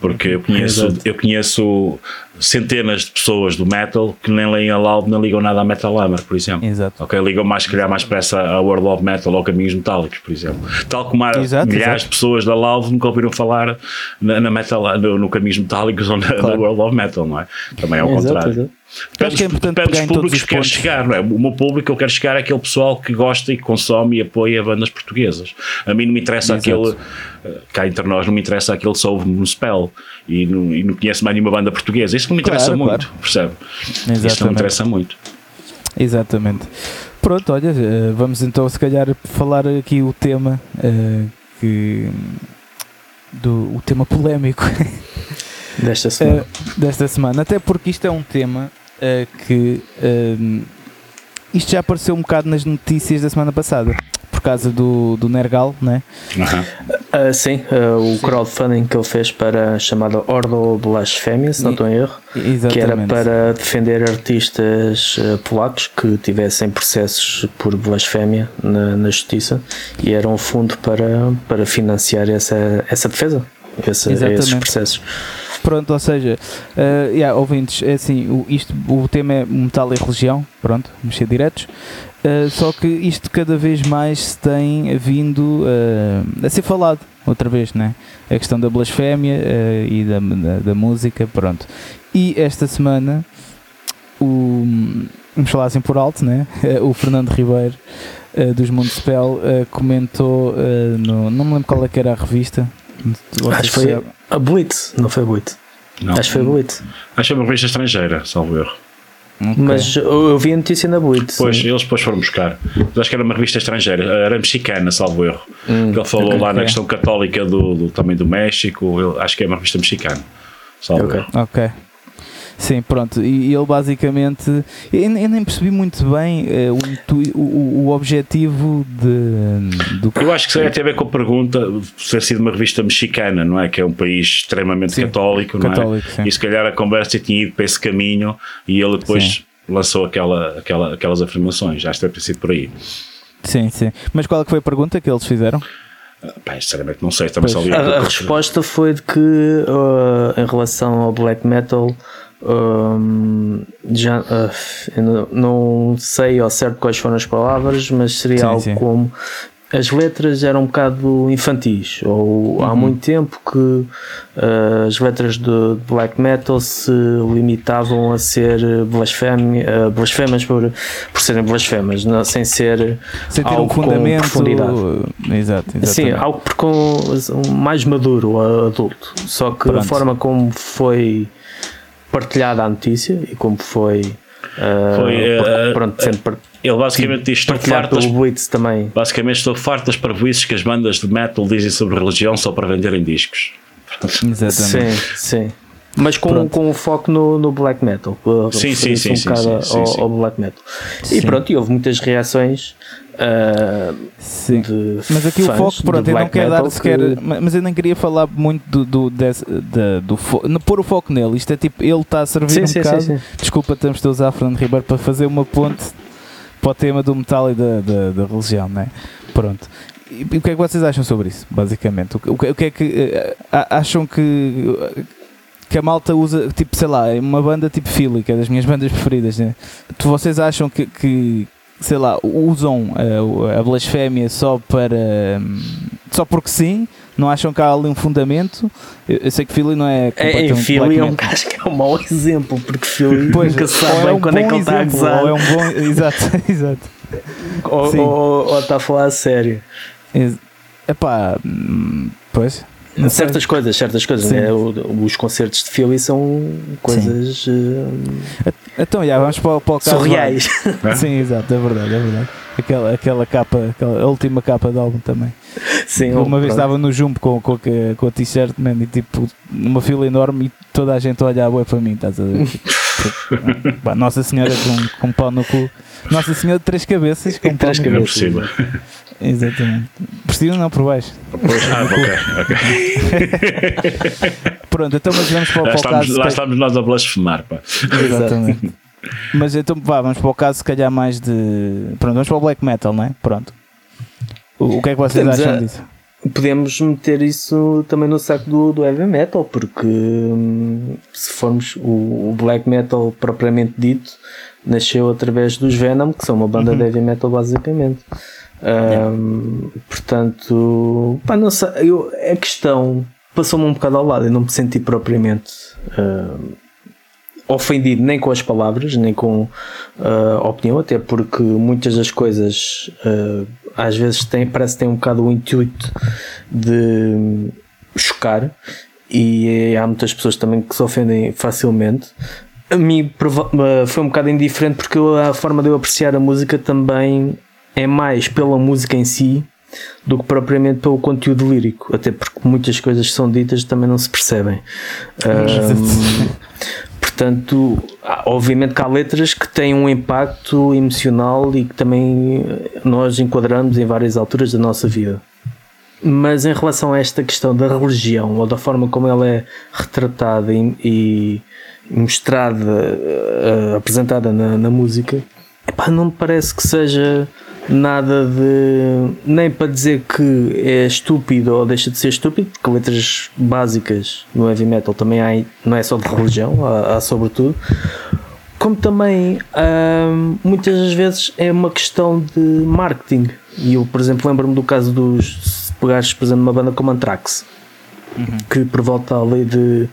Porque eu conheço, eu conheço centenas de pessoas do metal que nem leem a Loud nem ligam nada à Metal Hammer, por exemplo. Exato. Ok, ligam mais, se calhar, mais pressa a World of Metal ou Caminhos Metálicos, por exemplo. Tal como há Exato, milhares exato. de pessoas da Loud nunca ouviram falar na, na metal, no, no Caminhos Metálicos ou na, na Claro. World of Metal, não é? Também é ao contrário. acho que é Depende dos públicos os que queres chegar, não é? O meu público eu quero chegar é aquele pessoal que gosta e consome e apoia bandas portuguesas. A mim não me interessa Exato. aquele, eh, cá entre nós, não me interessa aquele que só ouve no spell e não, e não conhece mais nenhuma banda portuguesa. Isso não me interessa Claro, muito, claro. percebe? Isso não me Exatamente. interessa muito. Exatamente. Pronto, olha, eh, vamos então se calhar falar aqui o tema eh, que do o tema polémico Desta semana. eh, desta semana, até porque isto é um tema eh, que eh, isto já apareceu um bocado nas notícias da semana passada por causa do, do Nergal, né? Aham. Ah, sim, ah, o crowdfunding que ele fez para a chamada Ordo Blasfémia, se não estou em erro, Exatamente. que era para defender artistas ah, polacos que tivessem processos por blasfémia na, na justiça e era um fundo para, para financiar essa, essa defesa, esse, esses processos. Pronto, ou seja, uh, yeah, ouvintes, é assim, o, isto, o tema é metal e religião, pronto, ser diretos, uh, só que isto cada vez mais se tem vindo uh, a ser falado, outra vez, né? A questão da blasfémia uh, e da, da, da música, pronto. E esta semana, o, vamos falar assim por alto, né? o Fernando Ribeiro, dos Mundo Spell, comentou, no, não me lembro qual é que era a revista, Acho que foi a Blitz, não foi a Blitz. Não. Acho que foi a Blitz. Acho que é uma revista estrangeira, salvo erro. Ok. Mas eu, eu vi a notícia na Blitz. Pois, sim. eles depois foram buscar. Mas acho que era uma revista estrangeira, era mexicana, salvo erro. Hum, Ele falou lá na ok. questão católica do, do- também do México, ele- acho que é uma revista mexicana. Salvo Ok. erro. Ok. Sim, pronto. E ele basicamente. Eu eu nem percebi muito bem eh, o, intu- o, o- objetivo de, do Eu acho que isso aí tem a ver com a pergunta de ter sido uma revista mexicana, não é? Que é um país extremamente Sim, católico, não católico, sim. é? E se calhar a conversa tinha ido para esse caminho e ele depois Sim. lançou aquela, aquela, aquelas afirmações. Acho que deve ter sido por aí. Sim, sim. Mas qual é que foi a pergunta que eles fizeram? Pá, sinceramente, não sei, também só li A, a resposta foi de que uh, em relação ao black metal um, já uh, não, não sei ao certo quais foram as palavras, mas seria Sim, algo sim. como as letras eram um bocado infantis, ou Uhum. há muito tempo que uh, as letras de black metal se limitavam a ser blasfémia, uh, blasfemas por, por serem blasfemas, não, sem ser Sem ter um algo com fundamento. profundidade. Exato, exatamente. Sim, algo com um mais maduro, a- adulto. Só que a Pronto. forma como foi partilhada a notícia e como foi. ah, Foi, ah, pronto, sendo par- Ele basicamente diz: estou partilhado farto das pelo Blitz também. Basicamente estou farto das parvoíces que as bandas de metal dizem sobre religião só para venderem discos. Exatamente. Sim, sim. Mas com, Pronto. com o foco no, no black metal. para Sim, sim, sim, um sim, sim, sim, ao, sim. ao black metal. Sim. E pronto, e houve muitas reações ah, Sim. de Mas aqui o foco, pronto, eu não quero dar sequer. que- ma- Mas eu nem queria falar muito do, do, desse, da- do fo- pôr o foco nele. Isto é tipo, ele está a servir um bocado. sim, sim. Desculpa, temos de usar a Fernando Ribeiro para fazer uma ponte para o tema do metal e da, da, da religião, não é? Pronto. E, o que é que vocês acham sobre isso, basicamente? O, que- o, que- é que eh, acham que, que a malta usa, tipo, sei lá, é uma banda tipo Philly, que é das minhas bandas preferidas, né? Tu, vocês acham que, que, sei lá, usam a, a blasfémia só para. hum, só porque sim? Não acham que há ali um fundamento? Eu, eu sei que Philly não é. É, completamente Philly é um gajo que é um mau exemplo, porque Philly Pois, nunca se ou sabe é um quando é que ele está a gozar. ou é um bom. Exato, exato. ou, ou, ou está a falar a sério? Epá, hum, pois. Certas coisas, certas coisas. Né? Os concertos de Philly são coisas. Uh, então, já, vamos para, para o caso. Surreais. Sim, exato, é verdade, é verdade. Aquela, aquela capa, aquela, a última capa do álbum também. Sim, Uma vez estava no Jumbo com, com, com a t-shirt, e tipo, numa fila enorme e toda a gente olha a para mim, estás a ver? Tipo, Nossa Senhora com, com pau no cu. Nossa Senhora de três cabeças com três pau no cabeças. Exatamente. Por cima não, por baixo. ah, ok, ok. Pronto, então mas vamos para, lá para estamos, o caso. Lá estamos nós a blasfemar, pá. Exatamente. mas então vá, vamos para o caso se calhar mais de. Pronto, vamos para o black metal, não é? Pronto. O, o que é que vocês Podemos acham a... disso? Podemos meter isso também no saco do, do heavy metal, porque hum, se formos o, o, black metal propriamente dito, nasceu através dos Venom, que são uma banda uhum. de heavy metal basicamente. Um, portanto, pá, não sei, eu, a questão passou-me um bocado ao lado e não me senti propriamente uh, ofendido nem com as palavras, nem com uh, a opinião, até porque muitas das coisas uh, às vezes tem, parece que tem um bocado o intuito de chocar e há muitas pessoas também que se ofendem facilmente. A mim foi um bocado indiferente porque a forma de eu apreciar a música também é mais pela música em si do que propriamente pelo conteúdo lírico, até porque muitas coisas que são ditas também não se percebem. Um, portanto, obviamente que há letras que têm um impacto emocional e que também nós enquadramos em várias alturas da nossa vida. Mas em relação a esta questão da religião ou da forma como ela é retratada e, mostrada, uh, apresentada na, na música, epá, não me parece que seja nada de. nem para dizer que é estúpido ou deixa de ser estúpido, porque letras básicas no heavy metal também há, não é só de religião, há, há sobretudo. Como também hum, muitas das vezes é uma questão de marketing. E eu, por exemplo, lembro-me do caso dos. Se pegares, por exemplo, uma banda como Anthrax, uhum. que por volta ali de,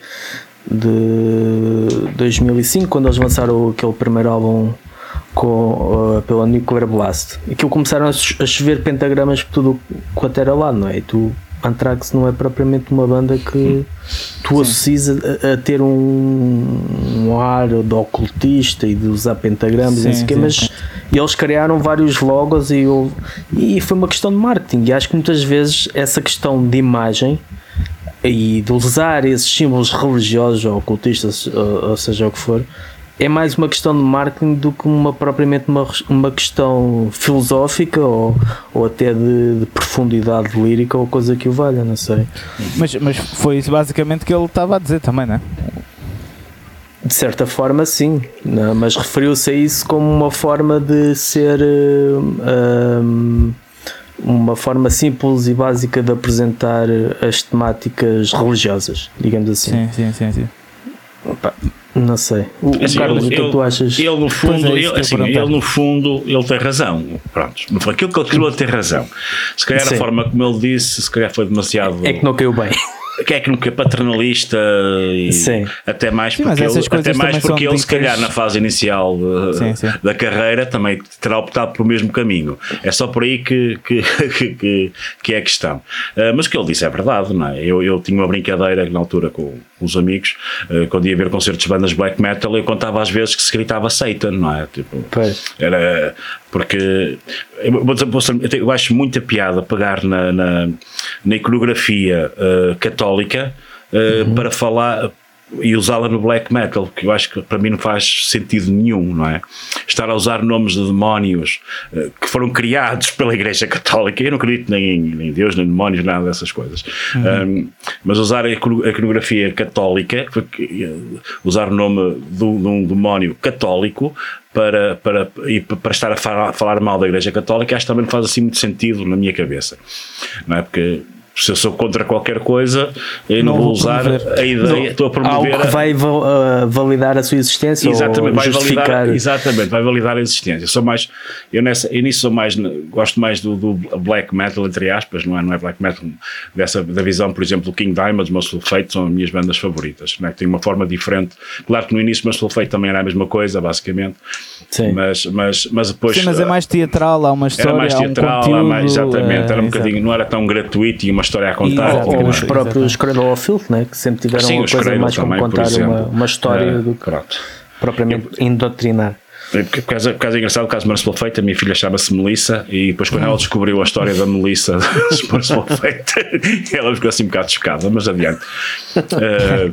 de 2005, quando eles lançaram aquele primeiro álbum com, uh, pela Nuclear Blast. Aquilo começaram a, chover pentagramas por tudo quanto era lá, não é? E tu, Anthrax não é propriamente uma banda que tu associas a, a, ter um, um, ar de ocultista e de usar pentagramas sim, e quê, mas eles criaram vários logos e, eu, e foi uma questão de marketing. E acho que muitas vezes essa questão de imagem e de usar esses símbolos religiosos ou ocultistas, ou, ou seja o que for, é mais uma questão de marketing do que uma, propriamente uma, uma questão filosófica ou, ou até de, de profundidade lírica ou coisa que o valha, não sei. Mas, mas foi isso basicamente que ele estava a dizer também, não é? De certa forma, sim, não, mas referiu-se a isso como uma forma de ser um, uma forma simples e básica de apresentar as temáticas religiosas, digamos assim. Sim, sim, sim. sim. Opa, não sei. O, assim, o Carlos, ele, o que ele, tu achas? Ele no fundo, é ele, assim, ele no fundo, ele tem razão. Pronto, aquilo que ele queria ter razão. Se calhar Sim. a forma como ele disse, se calhar foi demasiado. É que não caiu bem que é que nunca é paternalista e sim. até mais sim, porque, ele, até mais porque ele se calhar na fase inicial uh, sim, da carreira também terá optado pelo mesmo caminho é só por aí que, que, que, que é a questão uh, mas o que ele disse é verdade não é? eu, eu tinha uma brincadeira na altura com, com os amigos uh, quando ia ver concertos de bandas black metal eu contava às vezes que se gritava Satan não é? Tipo, era porque eu, eu acho muita piada pegar na, na, na iconografia uh, católica uh, uhum. para falar e usá-la no black metal, que eu acho que para mim não faz sentido nenhum, não é? Estar a usar nomes de demónios uh, que foram criados pela Igreja Católica, eu não acredito nem em Deus, nem demónios, nada dessas coisas, uhum. um, mas usar a iconografia católica, usar o nome de um demónio católico para, para, e para estar a falar, falar mal da Igreja Católica, acho que também não faz assim muito sentido na minha cabeça, não é? Porque Se eu sou contra qualquer coisa, eu não, Não vou usar promover. a ideia, estou a promover. Algo que vai va- uh, validar a sua existência Exatamente, ou vai justificar. validar, exatamente, vai validar a existência. Eu sou mais, eu, nessa, eu nisso sou mais, gosto mais do, do black metal, entre aspas, não é, não é black metal, dessa, da visão, por exemplo, do King Diamond, Muscle Fate, são as minhas bandas favoritas, não é? tem uma forma diferente. Claro que no início Muscle Fate também era a mesma coisa, basicamente, Sim. mas, mas, mas depois. Sim, mas é mais teatral, há uma história, era mais há um teatral, conteúdo, mais, exatamente, eh, era um exato. bocadinho, não era tão gratuito e uma história a contar. Exato. Ou os próprios Cradle of Filth, né? que sempre tiveram Sim, uma coisa mais como também, por contar uma, uma história Eh, do que pronto. propriamente indoutrinar. É, por, causa, por causa é engraçado, o caso de Merciful Fate, a minha filha chama-se Melissa e depois quando ela descobriu a história da Melissa de Merciful Fate, ela ficou assim um bocado chocada, mas adiante. Eh,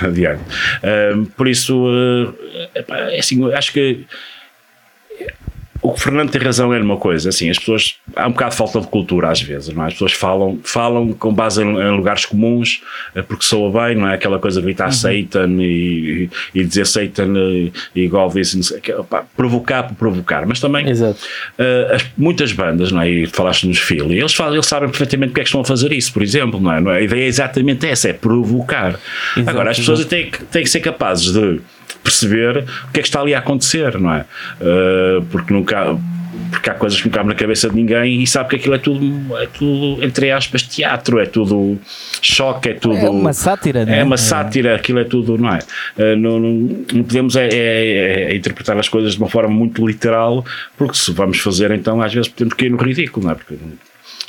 adiante. Eh, por isso, epá, é assim, acho que o que o Fernando tem razão é numa coisa, assim, as pessoas, há um bocado de falta de cultura às vezes, não é? As pessoas falam, falam com base em, em lugares comuns, eh, porque soa bem, não é? Aquela coisa de gritar Satan e, e, e dizer Satan e, e opá, provocar por provocar, mas também Exato. eh, as- muitas bandas, não é? E falaste nos Philly, eles, falam, eles sabem perfeitamente porque é que estão a fazer isso, por exemplo, não é? É? A ideia é exatamente essa, é provocar. Exato, Agora, as pessoas têm têm que ser capazes de perceber o que é que está ali a acontecer, não é? Eh, porque nunca. Porque há coisas que não cabem na cabeça de ninguém e sabe que aquilo é tudo, é tudo entre aspas, teatro, é tudo choque, é tudo. É uma sátira, não é? É uma sátira, aquilo é tudo, não é? Eh, não, não, não podemos é, é- é interpretar as coisas de uma forma muito literal, porque se vamos fazer, então às vezes podemos cair no ridículo, não é? Porque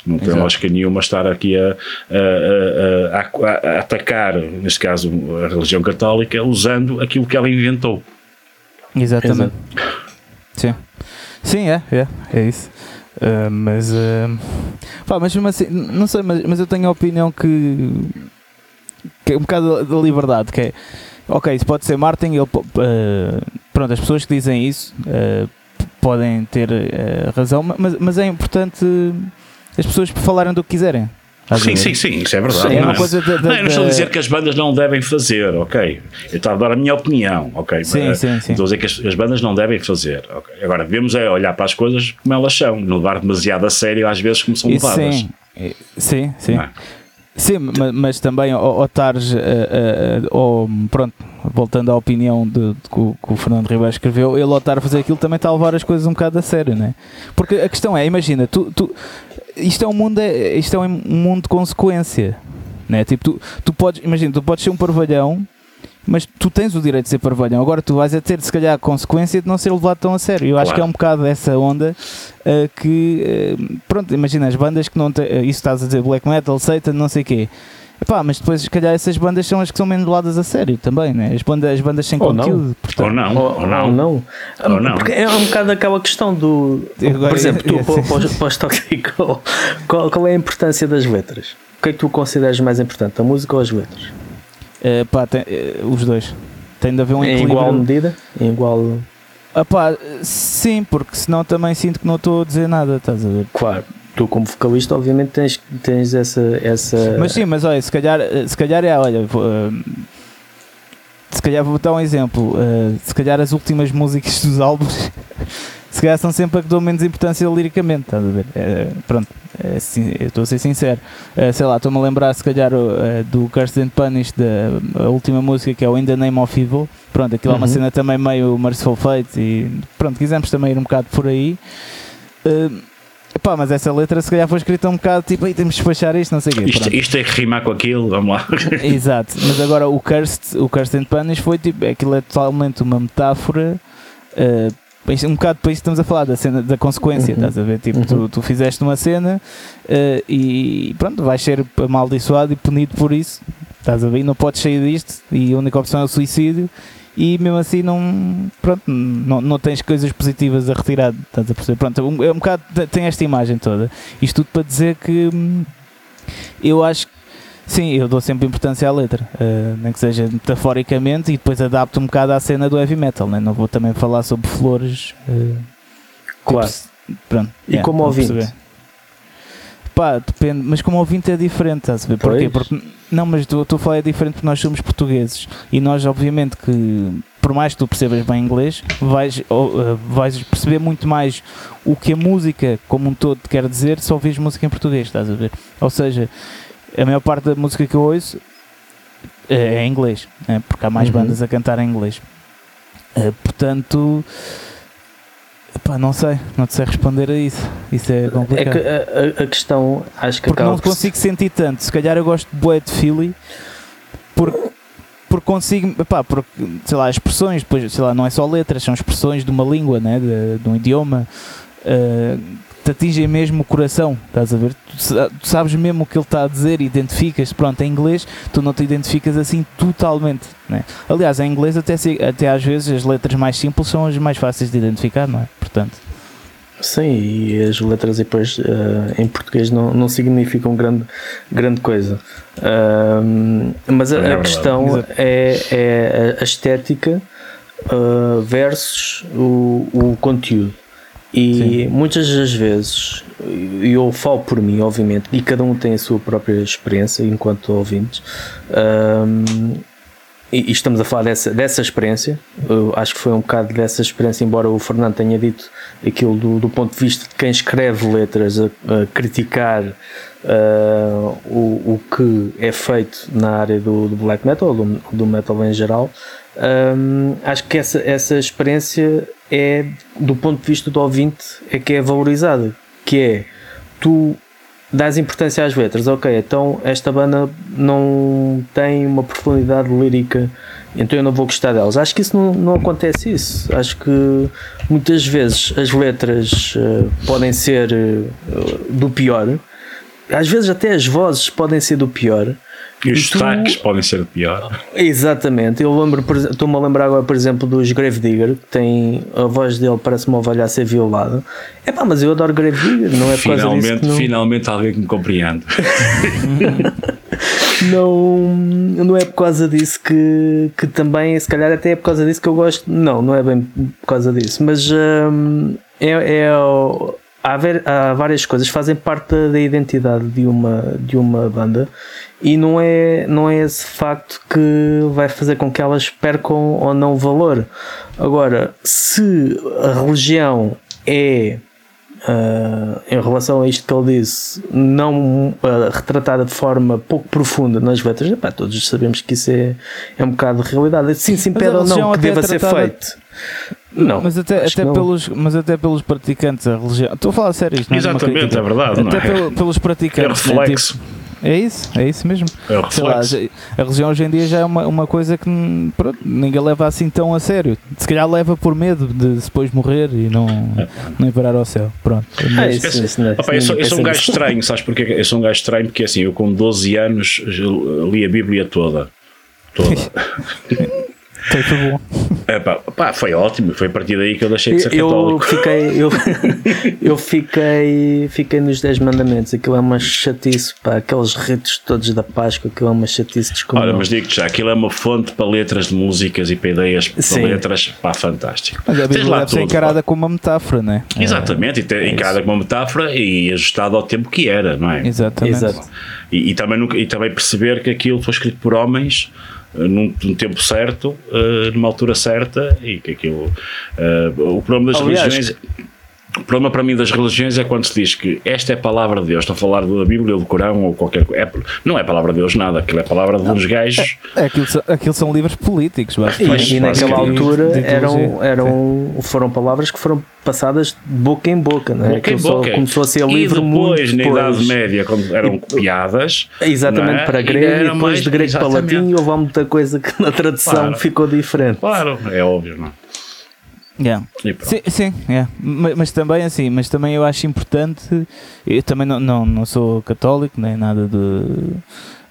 não, tem Exato. lógica nenhuma estar aqui a, a- a- a- atacar, neste caso, a religião católica, usando aquilo que ela inventou. Exatamente. Sim. Sim, é, é, é isso. Ah, mas, ah, pá, mas mesmo assim, não sei, mas, mas eu tenho a opinião que, que é um bocado da liberdade, que é, ok, isso pode ser marketing, ele, ah, pronto, as pessoas que dizem isso podem ter razão, mas, mas é importante as pessoas falarem do que quiserem. Sim, sim, sim, isso é verdade. Sim, é não uma coisa da- da- não, eu não estou a dizer que as bandas não devem fazer, ok? Eu estou a dar a minha opinião, ok? Sim, Mas, sim, sim. Estou a dizer que as, as bandas não devem fazer, ok? Agora, devemos é olhar para as coisas como elas são, não levar demasiado a sério às vezes como são Isso levadas. sim, sim, sim. é? Sim, ma- mas, também ao, ao estares, ao- pronto, voltando à opinião de, de que, o, que o Fernando Ribeiro escreveu, ele ao estar a fazer aquilo também está a levar as coisas um bocado a sério, né? Porque a questão é, imagina, tu, tu, isto é um mundo, é- isto é um mundo de consequência, né? Tipo, tu, tu podes, imagina, tu podes ser um parvalhão, mas tu tens o direito de ser parvalhão. Agora tu vais a ter, se calhar, a consequência de não ser levado tão a sério. Eu acho Claro. que é um bocado essa onda eh, que, eh, pronto, imagina as bandas que não têm, eh, isso estás a dizer, black metal, Satan, não sei o quê. Epá, mas depois, se calhar, essas bandas são as que são menos levadas a sério também, né? As bandas, as bandas sem Ou não. conteúdo. portanto. Ou não, Ou, ou não. ou não. Ou não. Porque é um bocado aquela questão do. Agora, por exemplo, tu é- para, para, os- qual, qual é a importância das letras? O que é que tu consideras mais importante, a música ou as letras? Eh, pá, tem- eh, os dois. Tem de haver um em equilíbrio. igual medida? Em igual. Ah, pá, sim, porque senão também sinto que não estou a dizer nada, estás a ver? Claro, tu como vocalista, obviamente, tens, tens essa. essa Mas sim, mas olha, se calhar, eh, se calhar é, olha, eh, se calhar vou dar um exemplo, eh, se calhar as últimas músicas dos álbuns, se calhar são sempre a que dou menos importância liricamente, estás a ver? Pronto, é assim, eu estou a ser sincero. Sei lá, estou-me a lembrar se calhar do Cursed and Punished, da última música que é o In the Name of Evil, pronto, aquilo é uma Uhum. cena também meio Merciful Fate e pronto, quisemos também ir um bocado por aí. Eh, Epá, mas essa letra se calhar foi escrita um bocado tipo, aí temos de despachar isto, não sei o quê. Isto, isto é que rimar com aquilo, vamos lá. Exato, mas agora o Cursed, o Cursed and Punished foi tipo, aquilo é totalmente uma metáfora. isto- um bocado para isso estamos a falar da cena da consequência, Uhum. estás a ver? Tipo, Uhum. tu, tu fizeste uma cena eh, e pronto, vais ser amaldiçoado e punido por isso, estás a ver? E não podes sair disto e a única opção é o suicídio. E mesmo assim não, pronto, não, não tens coisas positivas a retirar, estás a perceber? Pronto, um- é um bocado, tem esta imagem toda. Isto tudo para dizer que hum, eu acho que Sim, eu dou sempre importância à letra, eh, nem que seja metaforicamente, e depois adapto um bocado à cena do heavy metal, né? não vou também falar sobre flores. eh, Claro. tipo, pronto, E yeah, como ouvinte? perceber. Pá, depende, mas como ouvinte é diferente, estás a ver? Porquê? Porque, não, mas tu- estou a falar é diferente porque nós somos portugueses e nós, obviamente, que por mais que tu percebas bem inglês, vais, uh, vais perceber muito mais o que a música como um todo te quer dizer se ouvires música em português, estás a ver? Ou seja, a maior parte da música que eu ouço é em inglês, né? porque há mais uhum. bandas a cantar em inglês. Uh, portanto, não sei, não sei responder a isso. Isso é complicado. É que a, a, questão, acho que Porque não consigo sentir tanto. Se calhar eu gosto de Boé de Philly porque, porque consigo, epá, porque, sei lá, expressões, depois, sei lá, não é só letras, são expressões de uma língua, né? de, de um idioma. Uh, te atingem mesmo o coração, estás a ver? Tu, tu sabes mesmo o que ele está a dizer, identificas, pronto, em inglês tu não te identificas assim totalmente, né? Aliás, em inglês até, até às vezes as letras mais simples são as mais fáceis de identificar, não é? Portanto... Sim, e as letras depois uh, em português não, não significam grande, grande coisa. Uh, mas a, é a questão é, é a estética uh, versus o, o conteúdo. E Sim. muitas das vezes, e eu falo por mim, obviamente, e cada um tem a sua própria experiência enquanto ouvintes, um, e, e, estamos a falar dessa, dessa experiência, acho que foi um bocado dessa experiência, embora o Fernando tenha dito aquilo do, do ponto de vista de quem escreve letras a, a criticar uh, o, o que é feito na área do, do black metal, do, do metal em geral. Um, acho que essa, essa experiência é, do ponto de vista do ouvinte, é que é valorizada. Que é, tu dás importância às letras, ok, então esta banda não tem uma profundidade lírica, então eu não vou gostar delas. Acho que isso não, não acontece isso. Acho que muitas vezes as letras uh, podem ser uh, do pior, às vezes até as vozes podem ser do pior, e os destaques podem ser pior. Exatamente. Eu lembro, estou-me a lembrar agora, por exemplo, dos Grave Digger, que tem a voz dele parece uma ovelha a ser violada. É pá, mas eu adoro Grave Digger, não é por finalmente, causa disso. Não... Finalmente alguém que me compreende. não, não é por causa disso que, que também, se calhar até é por causa disso que eu gosto. Não, não é bem por causa disso, mas hum, é, é há, há várias coisas que fazem parte da identidade de uma, de uma banda e não é, não é esse facto que vai fazer com que elas percam ou não valor. Agora, se a religião é Uh, em relação a isto que ele disse, não uh, retratada de forma pouco profunda nas letras, epá, todos sabemos que isso é, é um bocado de realidade. Sim, se impede ou não que deva é ser feito. Não, mas até, até pelos, mas até pelos praticantes a religião. Estou a falar sério isto, não é Exatamente, é verdade. Até é? pelo, pelos praticantes. É reflexo. Né? Tipo, é isso, é isso mesmo. É o Lá, a religião hoje em dia já é uma, uma coisa que pronto, ninguém leva assim tão a sério. Se calhar leva por medo de depois morrer e não, é. não ir parar ao céu. Pronto. É, isso, isso, isso, Opa, eu, sou, eu sou um gajo estranho, sabes porque Eu sou um gajo estranho porque assim, eu com 12 anos li a Bíblia toda. Toda. Foi, foi bom. É, pá, pá, foi ótimo. Foi a partir daí que eu deixei de ser eu católico. Fiquei, eu, eu fiquei, fiquei nos 10 mandamentos. Aquilo é uma chatice, pá. Aqueles ritos todos da Páscoa, aquilo é uma chatice descomunal. Olha, mas digo-te já, aquilo é uma fonte para letras de músicas e para ideias para Sim. letras, pá, fantástico. Mas a Bíblia deve ser encarada como uma metáfora, não é? Exatamente, é, encarada como uma metáfora e ajustada ao tempo que era, não é? Exatamente. Exato. E, e, também, e também perceber que aquilo foi escrito por homens num, num tempo certo, uh, numa altura certa, e que aquilo. Uh, o problema das Aliás, religiões. O problema para mim das religiões é quando se diz que esta é a palavra de Deus, estou a falar da Bíblia ou do Corão ou qualquer coisa. É, não é a palavra de Deus nada, aquilo é a palavra de uns gajos. É, é, aquilo, aquilo são livros políticos, mas, e, e naquela altura eram, eram, foram palavras que foram passadas de boca em boca, não é? Boca em boca. começou a ser e livro depois, muito na Idade Média, quando eram e, copiadas. Exatamente, é? para grego e, e depois mais, de grego para latim, houve muita coisa que na tradução claro. ficou diferente. Claro, é óbvio, não é? Yeah. Sim, sim yeah. mas, mas, também assim, mas também eu acho importante, eu também não, não, não sou católico, nem nada de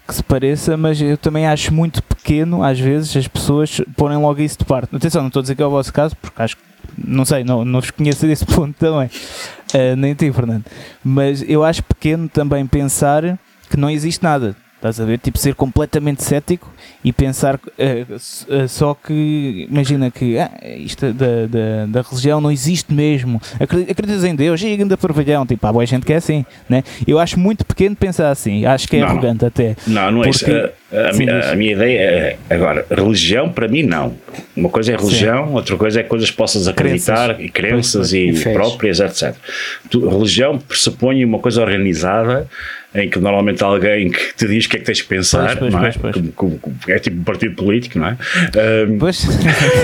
que se pareça, mas eu também acho muito pequeno, às vezes, as pessoas porem logo isso de parte. Atenção, não estou a dizer que é o vosso caso, porque acho que, não sei, não, não vos conheço desse ponto também, uh, nem ti, Fernando, mas eu acho pequeno também pensar que não existe nada, estás a ver? Tipo, ser completamente cético e pensar uh, só que imagina que ah, isto da, da, da, religião não existe mesmo. Acreditas em Deus? E ainda parvalhão tipo há boa gente que é assim né? eu acho muito pequeno pensar assim. Acho que é não, arrogante não. até. Não, não é isso. A, a, Sim, minha, a, minha, ideia é agora religião para mim não. Uma coisa é religião Sim. outra coisa é coisas que possas acreditar crenças. e crenças e, e próprias etc tu, religião pressupõe uma coisa organizada em que normalmente alguém que te diz o que é que tens de pensar, pois, pois, é? Pois, é tipo um partido político, não é? Um, pois.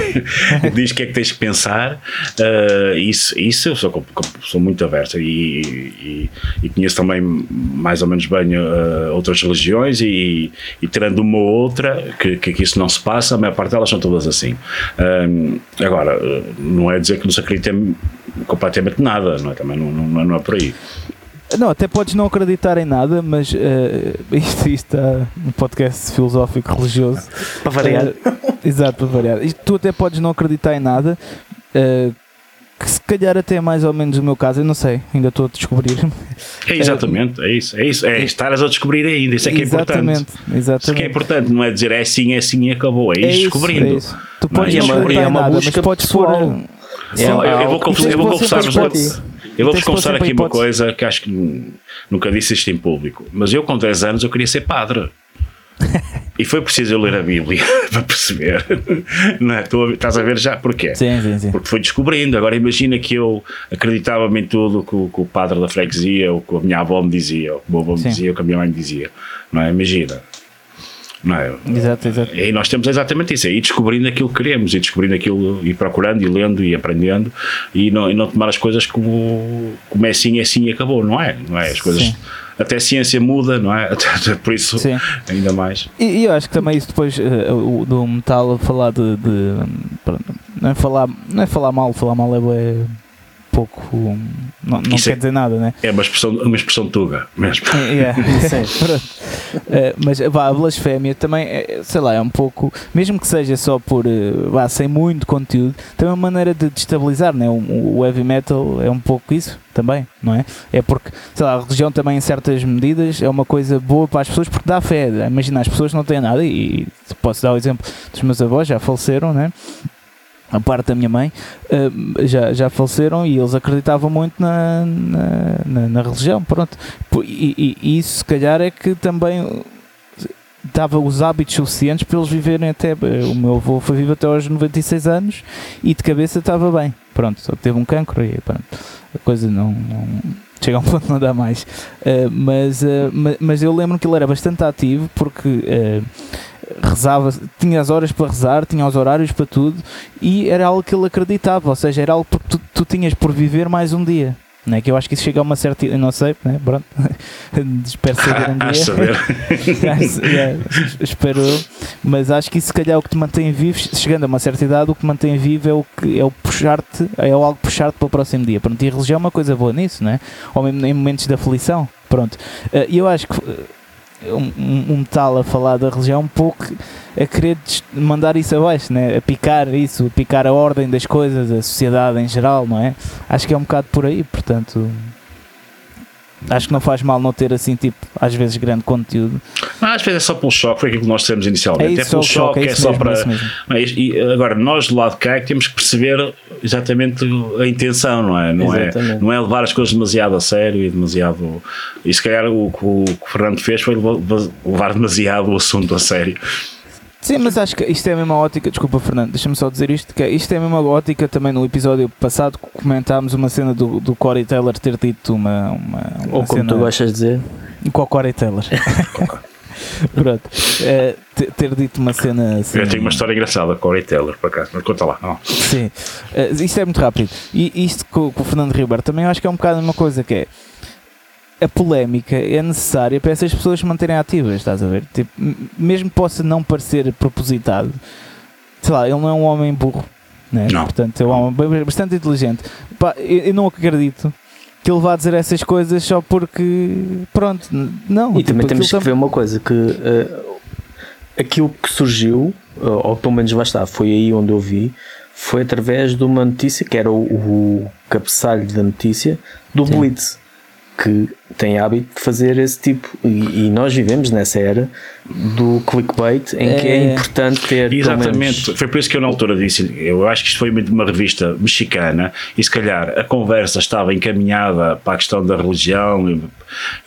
diz o que é que tens de pensar, uh, isso, isso eu sou, sou muito aberto e, e, e, conheço também mais ou menos bem uh, outras religiões e, e tirando uma ou outra que, que, isso não se passa, a maior parte delas são todas assim. Um, agora, não é dizer que não se acredita completamente nada, não é? Também não, não, não é por aí. Não, até podes não acreditar em nada, mas uh, isto, isto está um podcast filosófico religioso. Para variar. Uh, exato, para variar. Isto, tu até podes não acreditar em nada, uh, que se calhar até é mais ou menos o meu caso, eu não sei, ainda estou a descobrir. É exatamente, é isso, é isso, é estares a descobrir ainda, isso é que é exatamente, importante. Exatamente. Isso que é importante, não é dizer é assim, é assim e acabou, é, é isso, descobrindo. É isso. Tu podes não, não acreditar é uma, nada, mas podes pôr. É, eu, eu, vou confessar, eu vou-vos confessar aqui uma coisa que acho que nunca disse isto em público, mas eu com 10 anos eu queria ser padre. e foi preciso eu ler a Bíblia para perceber. Não é? Estás a ver já porquê? Sim, sim, sim. Porque foi descobrindo. Agora imagina que eu acreditava em tudo que o, que o padre da freguesia, ou que a minha avó me dizia, ou que o meu avô me dizia, ou que a minha mãe me dizia. Não é? Imagina não é? Exato, exato. E nós temos exatamente isso, é ir descobrindo aquilo que queremos, e descobrindo aquilo, e procurando, e lendo, e aprendendo, e não, e não tomar as coisas como, como é assim, é assim e acabou, não é? Não é? As coisas. Sim. Até a ciência muda, não é? Por isso, Sim. ainda mais. E, e, eu acho que também isso depois uh, do metal falar de, de, não, é falar, não é falar mal, falar mal é pouco. Não, não quer é, dizer nada, né? É uma expressão, uma expressão tuga mesmo. É, é, mas vá, a blasfémia também, é, sei lá, é um pouco, mesmo que seja só por, eh, vá, sem muito conteúdo, tem uma maneira de destabilizar, né? O, o heavy metal é um pouco isso também, não é? É porque, sei lá, a religião também em certas medidas é uma coisa boa para as pessoas porque dá fé. Imagina, as pessoas não têm nada e posso dar o exemplo dos meus avós, já faleceram, né? A parte da minha mãe, uh, já, já faleceram e eles acreditavam muito na, na, na, na religião, pronto. E, e, isso se calhar é que também dava os hábitos suficientes para eles viverem até. O meu avô foi vivo até aos 96 anos e de cabeça estava bem. Pronto, só teve um cancro e pronto, a coisa não, não chega a um ponto não dá mais. Uh, mas, uh, mas eu lembro que ele era bastante ativo porque uh, rezava, tinha as horas para rezar, tinha os horários para tudo e era algo que ele acreditava, ou seja, era algo que tu, tu tinhas por viver mais um dia. Não é que eu acho que isso chega a uma certa. Não sei, né? Pronto. espero saber um dia. yeah, espero. Mas acho que isso, se calhar, é o que te mantém vivo. Chegando a uma certa idade, o que te mantém vivo é o que é o puxar-te, é algo puxar-te para o próximo dia. Pronto, e a religião é uma coisa boa nisso, não é? Ou mesmo em momentos de aflição. Pronto. Eh, e eu acho que um, um metal a falar da religião um pouco a querer mandar isso abaixo, né? a picar isso, a picar a ordem das coisas, a sociedade em geral, não é? Acho que é um bocado por aí, portanto Acho que não faz mal não ter assim, tipo, às vezes grande conteúdo. Mas às vezes é só pelo choque, foi aquilo que nós temos inicialmente. É, isso, é pelo choque, é, é só mesmo, para. Mas, e agora, nós do lado de cá é temos que perceber exatamente a intenção, não é? Não, é, não é levar as coisas demasiado a sério e demasiado. E se calhar o que o, o Fernando fez foi levar demasiado o assunto a sério. Sim, mas acho que isto é a mesma ótica, desculpa Fernando, deixa-me só dizer isto, que é, isto é a mesma ótica também no episódio passado comentámos uma cena do, do Corey Taylor ter dito uma, uma, uma Ou como cena, tu gostas de dizer com o Corey Taylor Pronto, é, ter dito uma cena assim. Eu tenho uma história engraçada com o Corey Taylor, por acaso, mas conta lá. Não. Sim, é, isto é muito rápido. E isto com, com o Fernando Ribeiro também acho que é um bocado uma coisa que é a polémica é necessária para essas pessoas se manterem ativas, estás a ver? Tipo, mesmo que possa não parecer propositado, sei lá, ele não é um homem burro, né? Não. portanto é um homem bastante inteligente. Pá, eu, eu, não acredito que ele vá dizer essas coisas só porque, pronto, não. E tipo, também temos que ver uma coisa: que uh, aquilo que surgiu, uh, ou pelo menos lá está, foi aí onde eu vi, foi através de uma notícia que era o, o cabeçalho da notícia do Sim. Blitz que têm hábito de fazer esse tipo. E, e nós vivemos nessa era do clickbait em que é É. importante ter. Exatamente, menos- foi por isso que eu na altura disse, eu acho que isto foi uma revista mexicana e se calhar a conversa estava encaminhada para a questão da religião e,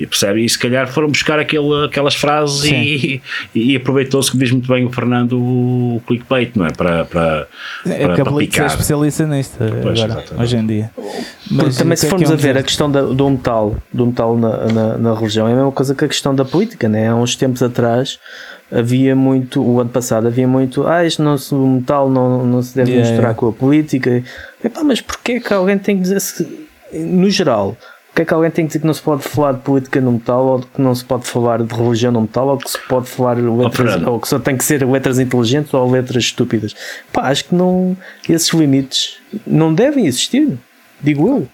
e percebe, e se calhar foram buscar aquele, aquelas frases e, e aproveitou-se que diz muito bem o Fernando o clickbait, não é? Para, para, É para, política é especialista nisto Pois, agora, exatamente. hoje em dia. Mas também se é formos que a ver a questão da- do metal, do metal na, na, na religião, é a mesma coisa que a questão da política, né? Há uns tempos atrás havia muito, o ano passado havia muito, ah, este nosso metal não, não se deve Yeah, misturar com a política. Epá, mas porquê que alguém tem que dizer se, no geral, porque é que alguém tem que dizer que não se pode falar de política no metal, ou que não se pode falar de religião no metal, ou que se pode falar letras, Fernando. ou que só tem que ser letras inteligentes ou letras estúpidas? Pá, acho que não, esses limites não devem existir, digo eu.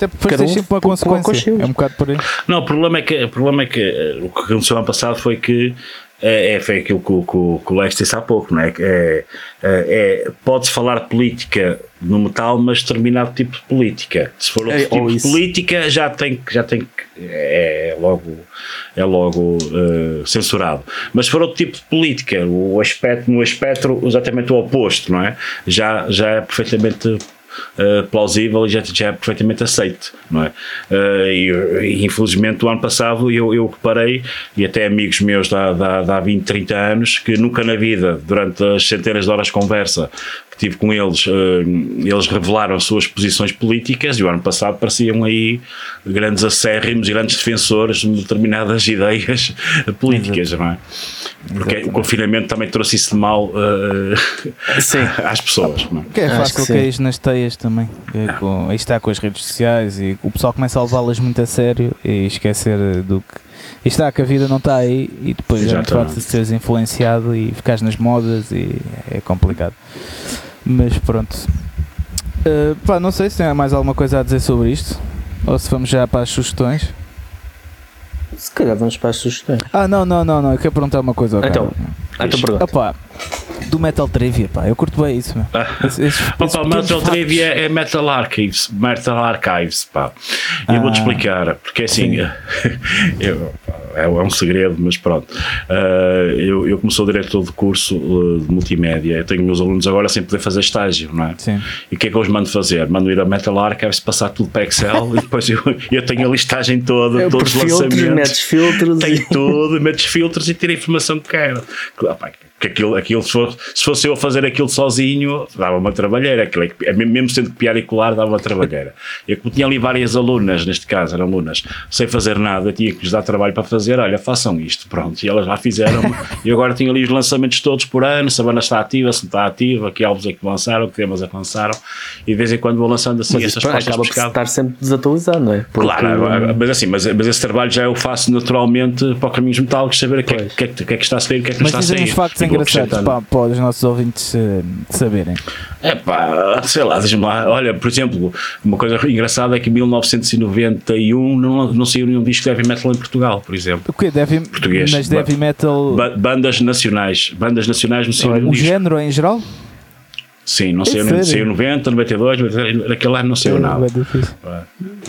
Até porque depois tens um sempre uma consequência. É um bocado por aí. Não, o problema é que, o problema é que eh, o que aconteceu ano passado foi que é, é, foi aquilo que, o- que, que o Lex disse há pouco, não é? É, é, é- Pode-se falar de política no metal, mas determinado tipo de política. Se for outro É, tipo de política, já tem, que- já tem que. É logo, é logo eh, censurado. Mas se for outro tipo de política, o aspecto, no espectro, exatamente o oposto, não é? Já, já é perfeitamente Uh, plausível e já, já é perfeitamente aceito, não é? Uh, e, infelizmente o ano passado eu, eu reparei, e até amigos meus de há 20, 30 anos, que nunca na vida, durante as centenas de horas de conversa tive com eles, uh, eles revelaram as suas posições políticas e o ano passado pareciam aí grandes acérrimos e grandes defensores de determinadas ideias políticas, não é? Porque o confinamento também trouxe isso de mal uh, Sim. às pessoas. Não é? Que é fácil que cair nas teias também. É com, aí está com as redes sociais e o pessoal começa a levá-las muito a sério e esquecer do que. Aí está que a vida não está aí e depois é muito fácil de seres influenciado e ficares nas modas e é complicado. Mas pronto. Uh, pá, não sei se tem mais alguma coisa a dizer sobre isto. Ou se vamos já para as sugestões. Se calhar vamos para as sugestões. Ah, não, não, não, não. Eu quero perguntar uma coisa ao Então, cara. Então pergunta. Opá, do Metal Trivia, pá. Eu curto bem isso, meu. Esse- esses- esses Opa, pequenos Metal. Trivia é Metal Archives, Metal Archives, pá. E eu vou-te Ah, explicar, porque assim, sim. eu- é, é um segredo, mas pronto. Ah, eu, eu como sou diretor de curso uh, de multimédia, eu tenho meus alunos agora sem poder fazer estágio, não é? Sim. E o que é que eu os mando fazer? Mando ir a Metal Archives, passar tudo para Excel e depois eu, eu tenho a listagem toda, É, por todos os filtros, lançamentos metes filtros tem e. tudo, metes filtros e tira a informação que quero. Claro, pá, que aquilo, aquilo se, fosse, se fosse eu a fazer aquilo sozinho, dava uma trabalheira. Aquilo é que- é mesmo sendo copiar e colar, dava uma trabalheira. Eu como tinha ali várias alunas, neste caso eram alunas, sem fazer nada, tinha que lhes dar trabalho para fazer. Olha, façam isto, pronto. E elas lá fizeram. e agora tenho ali os lançamentos todos por ano, se a banda está ativa, se não está ativa, que álbuns é que lançaram, que temas é que lançaram. E de vez em quando vou lançando assim essas pá, acaba por estar sempre desatualizado, não é? Porque- Claro, mas assim, mas, mas esse trabalho já eu faço naturalmente para o Caminhos Metálicos, saber o que, é, que, é que- o que é que está a sair, o que é que não está a sair. E engraçados acrescentando. para, para os nossos ouvintes eh, saberem. É pá, sei lá, diz-me lá. Olha, por exemplo, uma coisa engraçada é que em 1991 não, não saiu nenhum disco de heavy metal em Portugal, por exemplo. O quê? Deve, Português. mas heavy metal. Ba- bandas nacionais. Bandas nacionais não saiu nenhum o disco. género em geral? Sim, não saiu, sério? saiu 90, 92, 93, naquele ano não saiu É, nada. é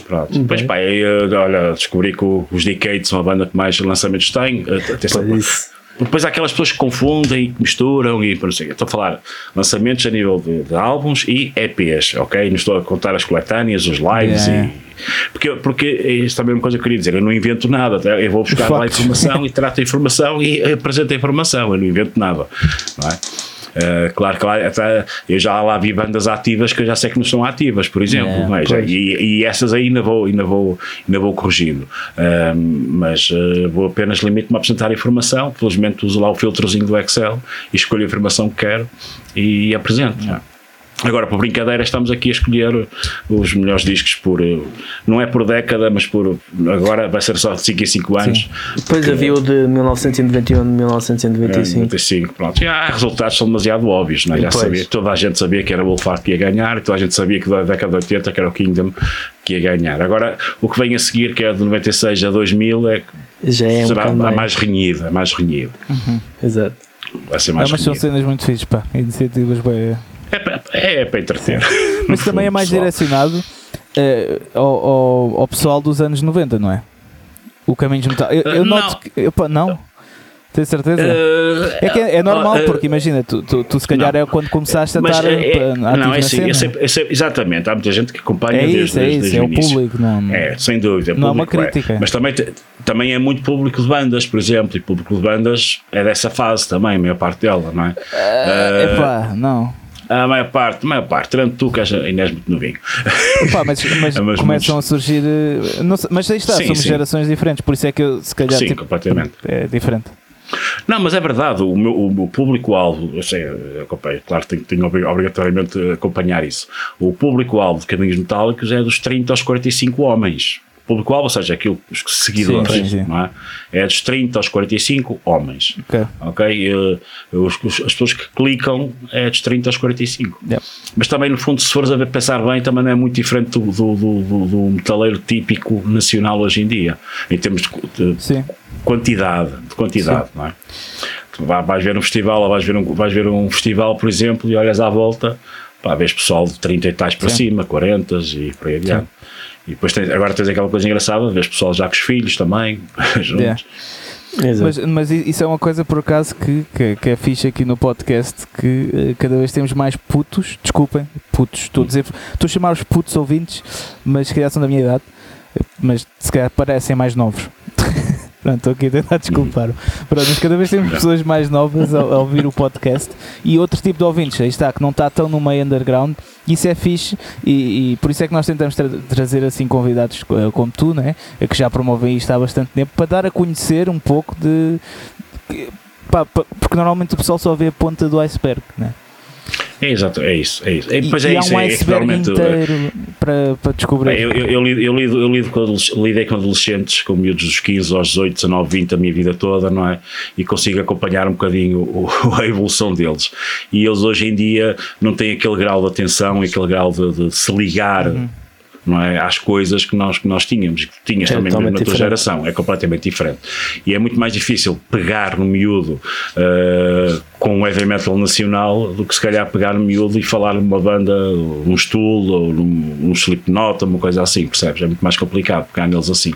Pronto. Depois, pá, aí, eh, olha, descobri que os Decades são a banda que mais lançamentos tem. eh, Atenção, isso. Depois há aquelas pessoas que confundem, que misturam e não sei. Estou a falar lançamentos a nível de, de álbuns e EPs, ok? Não estou a contar as coletâneas, os lives Yeah. e. Porque, porque isto também é uma coisa que eu queria dizer, eu não invento nada, tá? eu vou buscar lá a informação e trato a informação e apresento a informação, eu não invento nada, não é? Eh, claro que lá, eu já lá vi bandas ativas que eu já sei que não são ativas, por exemplo, é? Pois. e, e essas aí ainda vou, ainda vou, ainda vou corrigindo. Ahm, mas eh, vou apenas limite-me a apresentar a informação. Felizmente uso lá o filtrozinho do Excel e escolho a informação que quero e apresento. Agora, por brincadeira, estamos aqui a escolher os melhores discos por. eh, Não é por década, mas por. Agora vai ser só de 5 em 5 anos. Depois havia o de 1991 de É, 1995. 95, pronto. Já há resultados que são demasiado óbvios, não é? Já Pois. sabia, toda a gente sabia que era o Wolfhard que ia ganhar, e toda a gente sabia que da década de 80 que era o Kingdom que ia ganhar. Agora, o que vem a seguir, que é de 96 a 2000, é, que Já é um será bocado a mais. mais renhido, a mais renhido. Exato. Vai ser É, mais mas são renhido. cenas muito fixes, pá. Iniciativas bem. É, para- é, para entreter. Mas também é mais pessoal. direcionado eh, ao, ao, ao pessoal dos anos 90, não é? O Caminhos de Metal. Eu, eu Uh, noto não. que. Opa, não? Tens certeza? Uh, é que é, é normal, uh, porque imagina, tu, tu, tu se calhar não. é quando começaste a estar é, eh, é- não, é assim, cena. é sempre- é sempre- exatamente, há muita gente que acompanha É desde, isso, é desde, isso, desde é o início. público, não É, sem dúvida. Não é uma público crítica. Mas também, também é muito público de bandas, por exemplo, e público de bandas é dessa fase também, a maior parte dela, não é? É pá, não. A maior parte, a maior parte, tirando tu que és- ainda és muito novinho. Epá, mas, mas Mas começam muitos- a surgir. eh, não mas aí está, Sim, somos sim. gerações diferentes, por isso é que eu se calhar Sim, tipo, completamente. é diferente. Não, mas é verdade, o meu, o meu público-alvo, eu sei, eu acompanho, claro, tenho, tenho obri- obrigatoriamente acompanhar isso. O público-alvo de caminhos metálicos é dos 30 aos 45 homens. Público-alvo, ou seja, aquilo, os seguidores, Sim, sim, sim. não é? É dos 30 aos 45 homens. Ok. Ok? Eh, os- os- as pessoas que clicam é dos 30 aos 45. Yeah. Mas também, no fundo, se fores a pensar bem, também não é muito diferente do, do, do, do- metaleiro típico nacional hoje em dia, em termos de, de Sim. quantidade, de quantidade, não é? Tu vais ver um festival, ou vais ver um, vais ver um festival, por exemplo, e olhas à volta, pá, vês pessoal de 30 e tais para Sim. cima, 40 e por aí adiante. E depois tens, agora tens aquela coisa engraçada, vês pessoal já com os filhos também, juntos. Yeah. Mas, mas isso é uma coisa por acaso que, que, que é fixe aqui no podcast que eh, cada vez temos mais putos, desculpem, putos, estou a dizer, estou a chamar os putos ouvintes, mas se calhar são da minha idade, mas se calhar parecem mais novos. Pronto, estou aqui a tentar desculpar. Pronto, mas cada vez temos pessoas mais novas a, a ouvir o podcast e outro tipo de ouvintes, aí está, que não está tão no meio underground, isso é fixe e, e por isso é que nós tentamos tra- trazer assim convidados como tu, né? que já promovem isto há bastante tempo, para dar a conhecer um pouco de. pá, pá, porque normalmente o pessoal só vê a ponta do iceberg, né? É exato, é isso, é isso. É, E, pois é isso, um é, é inteiro para, para descobrir. É, Eu, eu, eu, lido, eu, lido, eu lido com lidei com adolescentes, com miúdos dos 15 aos 18, 19, 20, a minha vida toda, não é? E consigo acompanhar um bocadinho o- a evolução deles. E eles hoje em dia não têm aquele grau de atenção aquele grau de, de se ligar. Uhum. Não é, às coisas que nós, que nós tínhamos, que tinhas É também na tua diferente. geração, é completamente diferente. E é muito mais difícil pegar no miúdo eh, com um heavy metal nacional do que se calhar pegar no miúdo e falar numa banda, num Stool ou num, num Slipknot, uma coisa assim, percebes? É muito mais complicado pegar neles assim.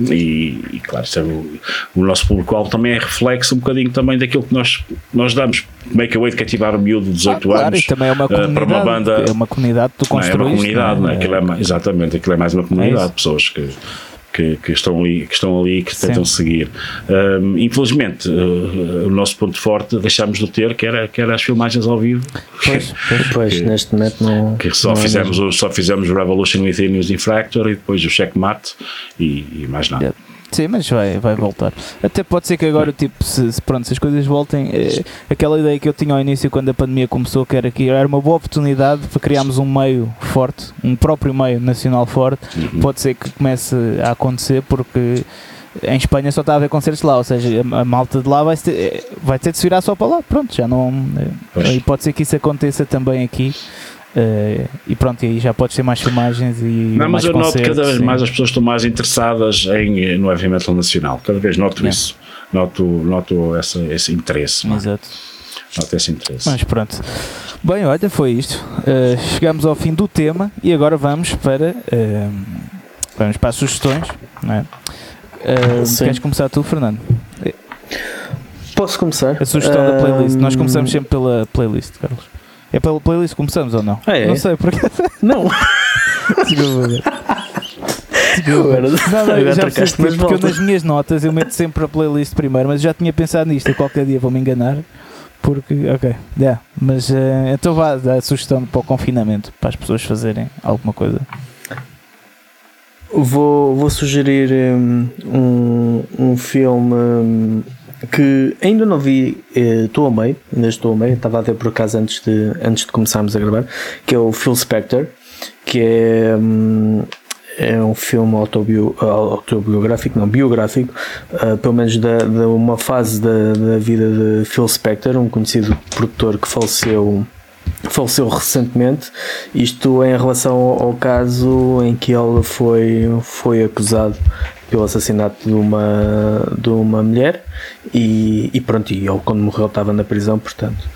E, e, claro, é o, o nosso público-alvo também é reflexo um bocadinho também daquilo que nós, nós damos. Make a way de cativar o miúdo de 18 Ah, claro, anos também é uma comunidade. para uma banda. É uma comunidade que tu Não, é construíste. uma comunidade, não é? é? Aquilo é exatamente, aquilo é mais uma comunidade de pessoas que, que, que estão ali, que estão ali e que Sim. tentam seguir. Hum, infelizmente, uh, o nosso ponto forte deixámos de ter, que era, que era as filmagens ao vivo. Pois, pois. Pois, que- neste momento não. que só não é fizemos, o, só fizemos o Revolution Within e os Infractor e depois o Checkmate e, e mais nada. Yeah. Sim, mas vai, vai voltar. Até pode ser que agora, tipo, se, se, pronto, se as coisas voltem, eh, aquela ideia que eu tinha ao início quando a pandemia começou, que era que era uma boa oportunidade para criarmos um meio forte, um próprio meio nacional forte, Uhum. pode ser que comece a acontecer porque em Espanha só está a haver concertos lá, ou seja, a, a malta de lá vai ter, eh, vai ter de se virar só para lá, pronto, já não. eh, Pois. E pode ser que isso aconteça também aqui. Eh, e pronto, e aí já podes ter mais filmagens e Não, mais mas eu noto que cada vez sim. mais as pessoas estão mais interessadas em, no heavy metal nacional. Cada vez noto Yeah. isso. Noto, noto essa, esse interesse. é? Exato. Noto esse interesse. Mas pronto. Bem, olha, foi isto. Uh, chegamos ao fim do tema e agora vamos para, uh, vamos para as sugestões. Não é? Uh, queres começar tu, Fernando? Posso começar? A sugestão da playlist. Nós começamos sempre pela playlist, Carlos. É pela playlist que começamos ou não? Ah, é? Não sei, porque. Não, agora, Não, não, agora já percebi, mas porque eu nas minhas notas eu meto sempre a playlist primeiro, mas eu já tinha pensado nisto, e qualquer dia vou-me enganar. Porque, ok, yeah, mas eh, então vá dar a sugestão para o confinamento, para as pessoas fazerem alguma coisa. Vou, vou sugerir hum, um, um filme hum, que ainda não vi, eh, estou a meio, ainda estou a meio, estava a ver por acaso antes de, antes de começarmos a gravar, que é o Phil Spector, que é, hum, é um filme autobio, autobiográfico, não, biográfico, ah, pelo menos de uma fase da, da vida de Phil Spector, um conhecido produtor que faleceu faleceu recentemente, isto em relação ao ao caso em que ele foi, foi acusado pelo assassinato de uma, de uma mulher e, e pronto, e ele quando morreu estava na prisão, portanto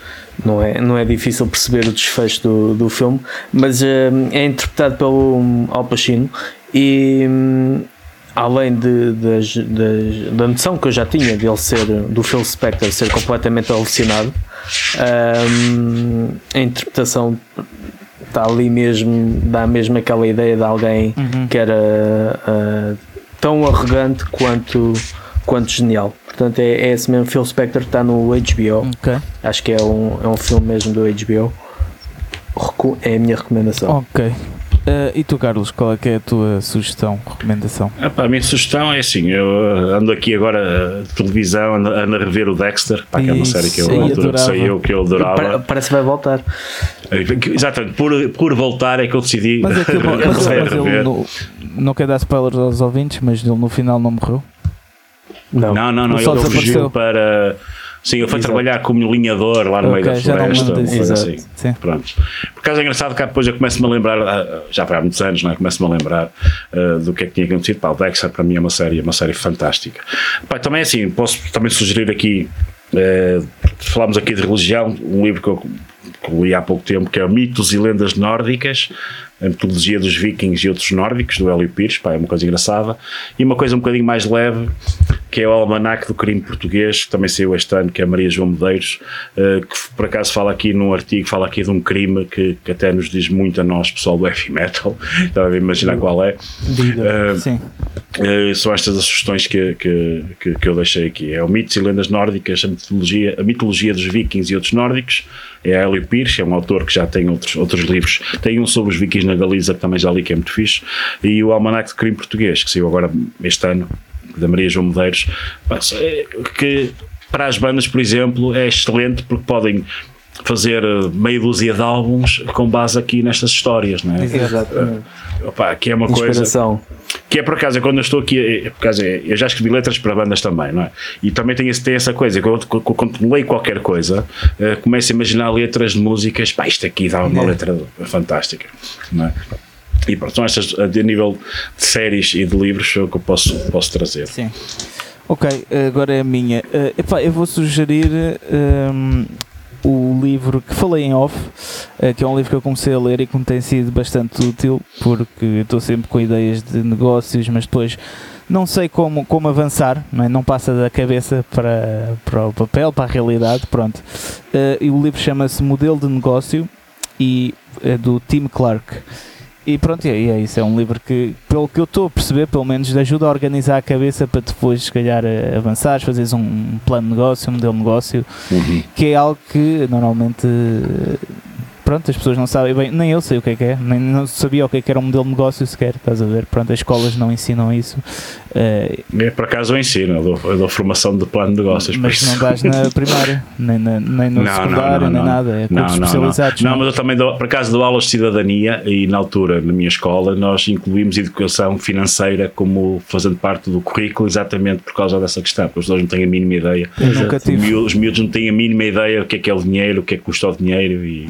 não é, não é difícil perceber o desfecho do, do filme, mas eh, é interpretado pelo Al Pacino e hum, além de, das- das- da noção que eu já tinha dele ser, do Phil Spector ser completamente alucinado, ahm, a interpretação está ali mesmo, dá mesmo aquela ideia de alguém que era ah, tão arrogante quanto, quanto genial. Portanto, é, é esse mesmo. Phil Spector está no HBO. Ok. Acho que é um, é um filme mesmo do HBO. Recu- É a minha recomendação. Ok. Eh, e tu, Carlos, qual é que é a tua sugestão, recomendação? Epá, a minha sugestão é assim: eu uh, ando aqui agora uh, televisão, ando, ando a rever o Dexter, pá, que é uma série que eu, eu que eu Pa- adorava. Parece que vai voltar. Exatamente, por, por voltar é que eu decidi Mas, aquilo, mas, a mas ele rever. no, não quer dar spoilers aos ouvintes, mas ele no final não morreu. Não. Não, não, não, Ele fugiu para. Sim, ele foi Exato. trabalhar como linhador lá no meio Ok, da floresta. assim. Sim. Pronto. Por acaso é engraçado que depois eu começo-me a lembrar, ah, já para há muitos anos, não é? começo-me a lembrar ah, do que é que tinha acontecido. Pá, o Dexter para mim é uma série, uma série fantástica. Pá, também assim, posso também sugerir aqui, eh, falámos aqui de religião, um livro que eu, que li há pouco tempo, que é Mitos e Lendas Nórdicas, a mitologia dos vikings e outros nórdicos, do Hélio Pires, pá, é uma coisa engraçada. E uma coisa um bocadinho mais leve, que é o Almanac do Crime Português, que também saiu este ano, que é a Maria João Medeiros, eh, que por acaso fala aqui num artigo, fala aqui de um crime que, que até nos diz muito a nós, pessoal do heavy metal, estava a imaginar qual é. Eh, Sim. eh, são estas as sugestões que, que, que, que eu deixei aqui. É o Mitos e Lendas Nórdicas, a mitologia, a mitologia dos vikings e outros nórdicos. É a Hélio Pires, é um autor que já tem outros, outros livros. Tem um sobre os vikings na Galiza, que também já li, que é muito fixe. E o Almanac de Crime Português, que saiu agora este ano, da Maria João Medeiros. É- Que para as bandas, por exemplo, é excelente porque podem fazer eh, meia dúzia de álbuns com base aqui nestas histórias, não é? Exatamente. Opa, que é uma coisa Inspiração. que é por acaso, quando eu estou aqui, é, por acaso, eu já escrevi letras para bandas também, não é? E também tem, esse, tem essa coisa, quando, leio qualquer coisa, eh, começo a imaginar letras de músicas, pá, isto aqui dá uma É. letra fantástica, não é? E pronto, são estas, a nível de séries e de livros, é o que eu posso, posso trazer. Sim. Ok, agora é a minha. Eh, epá, eu vou sugerir ehm, o livro que falei em off, eh, que é um livro que eu comecei a ler e que me tem sido bastante útil, porque estou sempre com ideias de negócios, mas depois não sei como, como avançar, não, é? não passa da cabeça para, para o papel, para a realidade, pronto. Eh, e o livro chama-se Modelo de Negócio e é do Tim Clark. E pronto, e é, isso. É um livro que, pelo que eu estou a perceber, pelo menos, ajuda a organizar a cabeça para depois, se calhar, eh, avançares, fazeres um plano de negócio, um modelo de negócio, Uhum. que é algo que normalmente. Pronto, as pessoas não sabem bem, nem eu sei o que é que é, nem não sabia o que é que era um modelo de negócio sequer, estás a ver? Pronto, as escolas não ensinam isso, eh, É, por acaso eu ensino, eu dou, eu dou formação de plano de negócios, mas não dás na primária, nem, na- nem no secundário, nem nada, é Não, não, especializados. Não, não é? mas eu também dou, por acaso dou aulas de cidadania e na altura, na minha escola, nós incluímos educação financeira como fazendo parte do currículo exatamente por causa dessa questão, porque os dois não têm a mínima ideia. Os tive. miúdos, os miúdos não têm a mínima ideia do que é que é o dinheiro, o que é que custa o dinheiro e,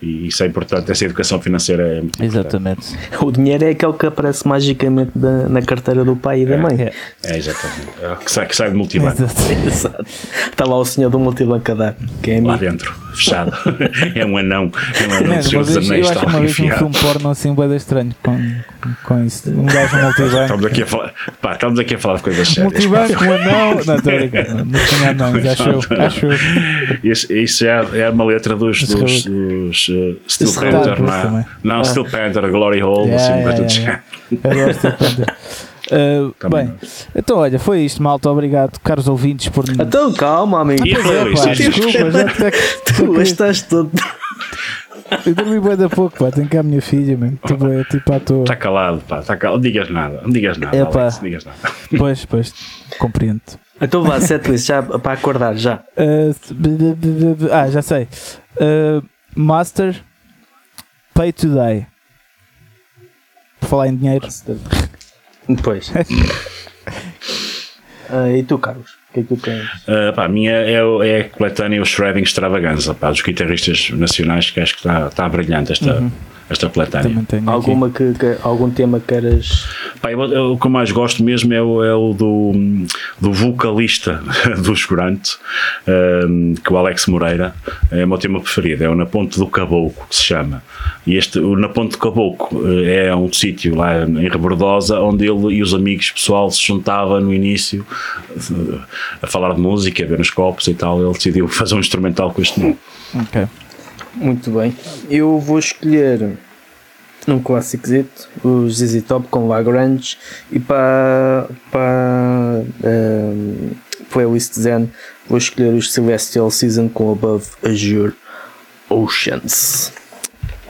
e isso é importante, essa educação financeira é muito importante. Exatamente. O dinheiro é aquele que aparece magicamente da- na carteira do pai e da mãe. É. É, exatamente. É, que, sai, que sai de multibanco. Exato. Exato. Está lá o senhor do multibanco a dar, que é Lá amigo. dentro, fechado. é um anão. É um anão uma dos vez, Anéis, eu acho uma vez um filme porno assim bem estranho com, com isso. Um gajo no multibanco. Estamos aqui, a falar, pá, estamos aqui a falar de coisas sérias. Multibanco, um anão. Não, estou a brincar. Não, tinha anões, acho eu. Acho eu. Isso, isso é, é uma letra dos, dos uh, Steel Isso Panther, também. não é? Não, Steel Panther, Glory Hole, Yeah, assim, yeah, yeah, gosto de Panther. Uh, bem, então olha, foi isto, malta. Obrigado, caros ouvintes, por. Então calma, amigo. Pois é, pá, desculpa, já te Tu estás todo. Eu dormi bem da pouco, pá. Tenho cá a minha filha, mano. Tipo, é tipo à toa. Está calado, pá, está calado. Não digas nada, não digas nada, É, pá. Alex, não digas nada. Pois, pois, compreendo. Então vá, setlist, já para acordar, já. Uh, ah, já sei. Uh, master Pay Today. Por falar em dinheiro. Depois. Ah, e tu, Carlos? O que é que tu tens? Uh, pá, a minha é, é a coletânea o Shredding Extravaganza, pá, dos guitarristas nacionais, que acho que está, está brilhante esta, esta aqui. Alguma que, que- algum tema queiras. Pá, eu- eu- o que eu mais gosto mesmo é o, é o do, do vocalista dos Grant, ehm, que é o Alex Moreira é o meu tema preferido, é o Na Ponte do Caboclo, que se chama. E este, o Na Ponte do Caboclo eh, é um sítio lá em Rebordosa onde ele e os amigos pessoal se juntava no início eh, a falar de música, a ver os copos e tal. Ele decidiu fazer um instrumental com este nome. Ok. Muito bem. Eu vou escolher um clássico o ZZ Top com Lagrange e para, para ehm, playlist Zen vou escolher os Celestial Season com Above Azure Oceans.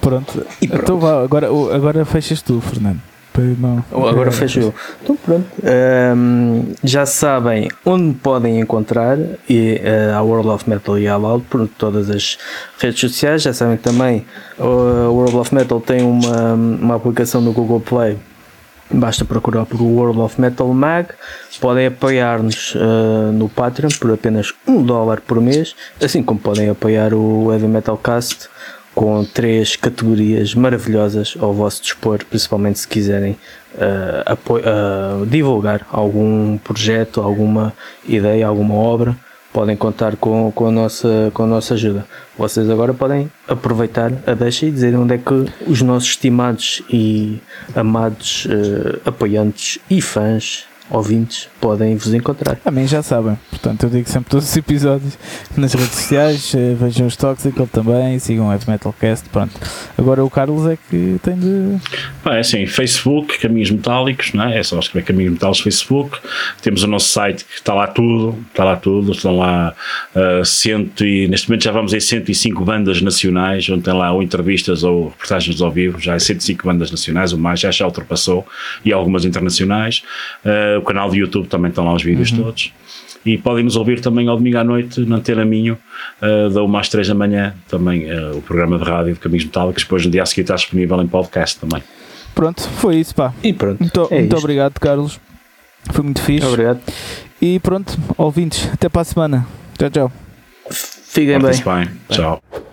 Pronto. E pronto. Então vá, agora, agora fechas tu, Fernando. Não- Agora fecho eu. Então pronto. Ehm, já sabem onde podem encontrar e, eh, a World of Metal e a Loud por todas as redes sociais. Já sabem também a World of Metal tem uma, uma aplicação no Google Play. Basta procurar por World of Metal Mag. Podem apoiar-nos eh, no Patreon por apenas um dólar por mês, assim como podem apoiar o Heavy Metal Cast com três categorias maravilhosas ao vosso dispor, principalmente se quiserem apo- eh, divulgar algum projeto, alguma ideia, alguma obra, podem contar com, com, a nossa, com a nossa ajuda. Vocês agora podem aproveitar a deixa e dizer onde é que os nossos estimados e amados eh, apoiantes e fãs, ouvintes, podem vos encontrar. A mim já sabem, portanto eu digo sempre todos os episódios nas redes sociais, eh, vejam os Toxical também, sigam o Heavy Metal Cast, pronto. Agora o Carlos é que tem de. Pá, é assim, Facebook, Caminhos Metálicos, não é? É só escrever Caminhos Metálicos Facebook. Temos o nosso site que está lá tudo, está lá tudo, estão lá ah, cento e, neste momento já vamos em 105 bandas nacionais, onde tem lá ou entrevistas ou reportagens ao vivo, já é 105 bandas nacionais, o mais já já ultrapassou, e algumas internacionais. Ah, o canal de YouTube também estão lá os vídeos todos. E podem nos ouvir também ao domingo à noite na Antena Minho, uh, da 1 às 3 da manhã, também uh, o programa de rádio de Caminhos Metálicos, depois no dia a seguir está disponível em podcast também. Pronto, foi isso, pá. E pronto. Muito, é muito obrigado, Carlos. Foi muito fixe. Obrigado. E pronto, ouvintes, até para a semana. Tchau, tchau. Fiquem bem. Bem. Tchau.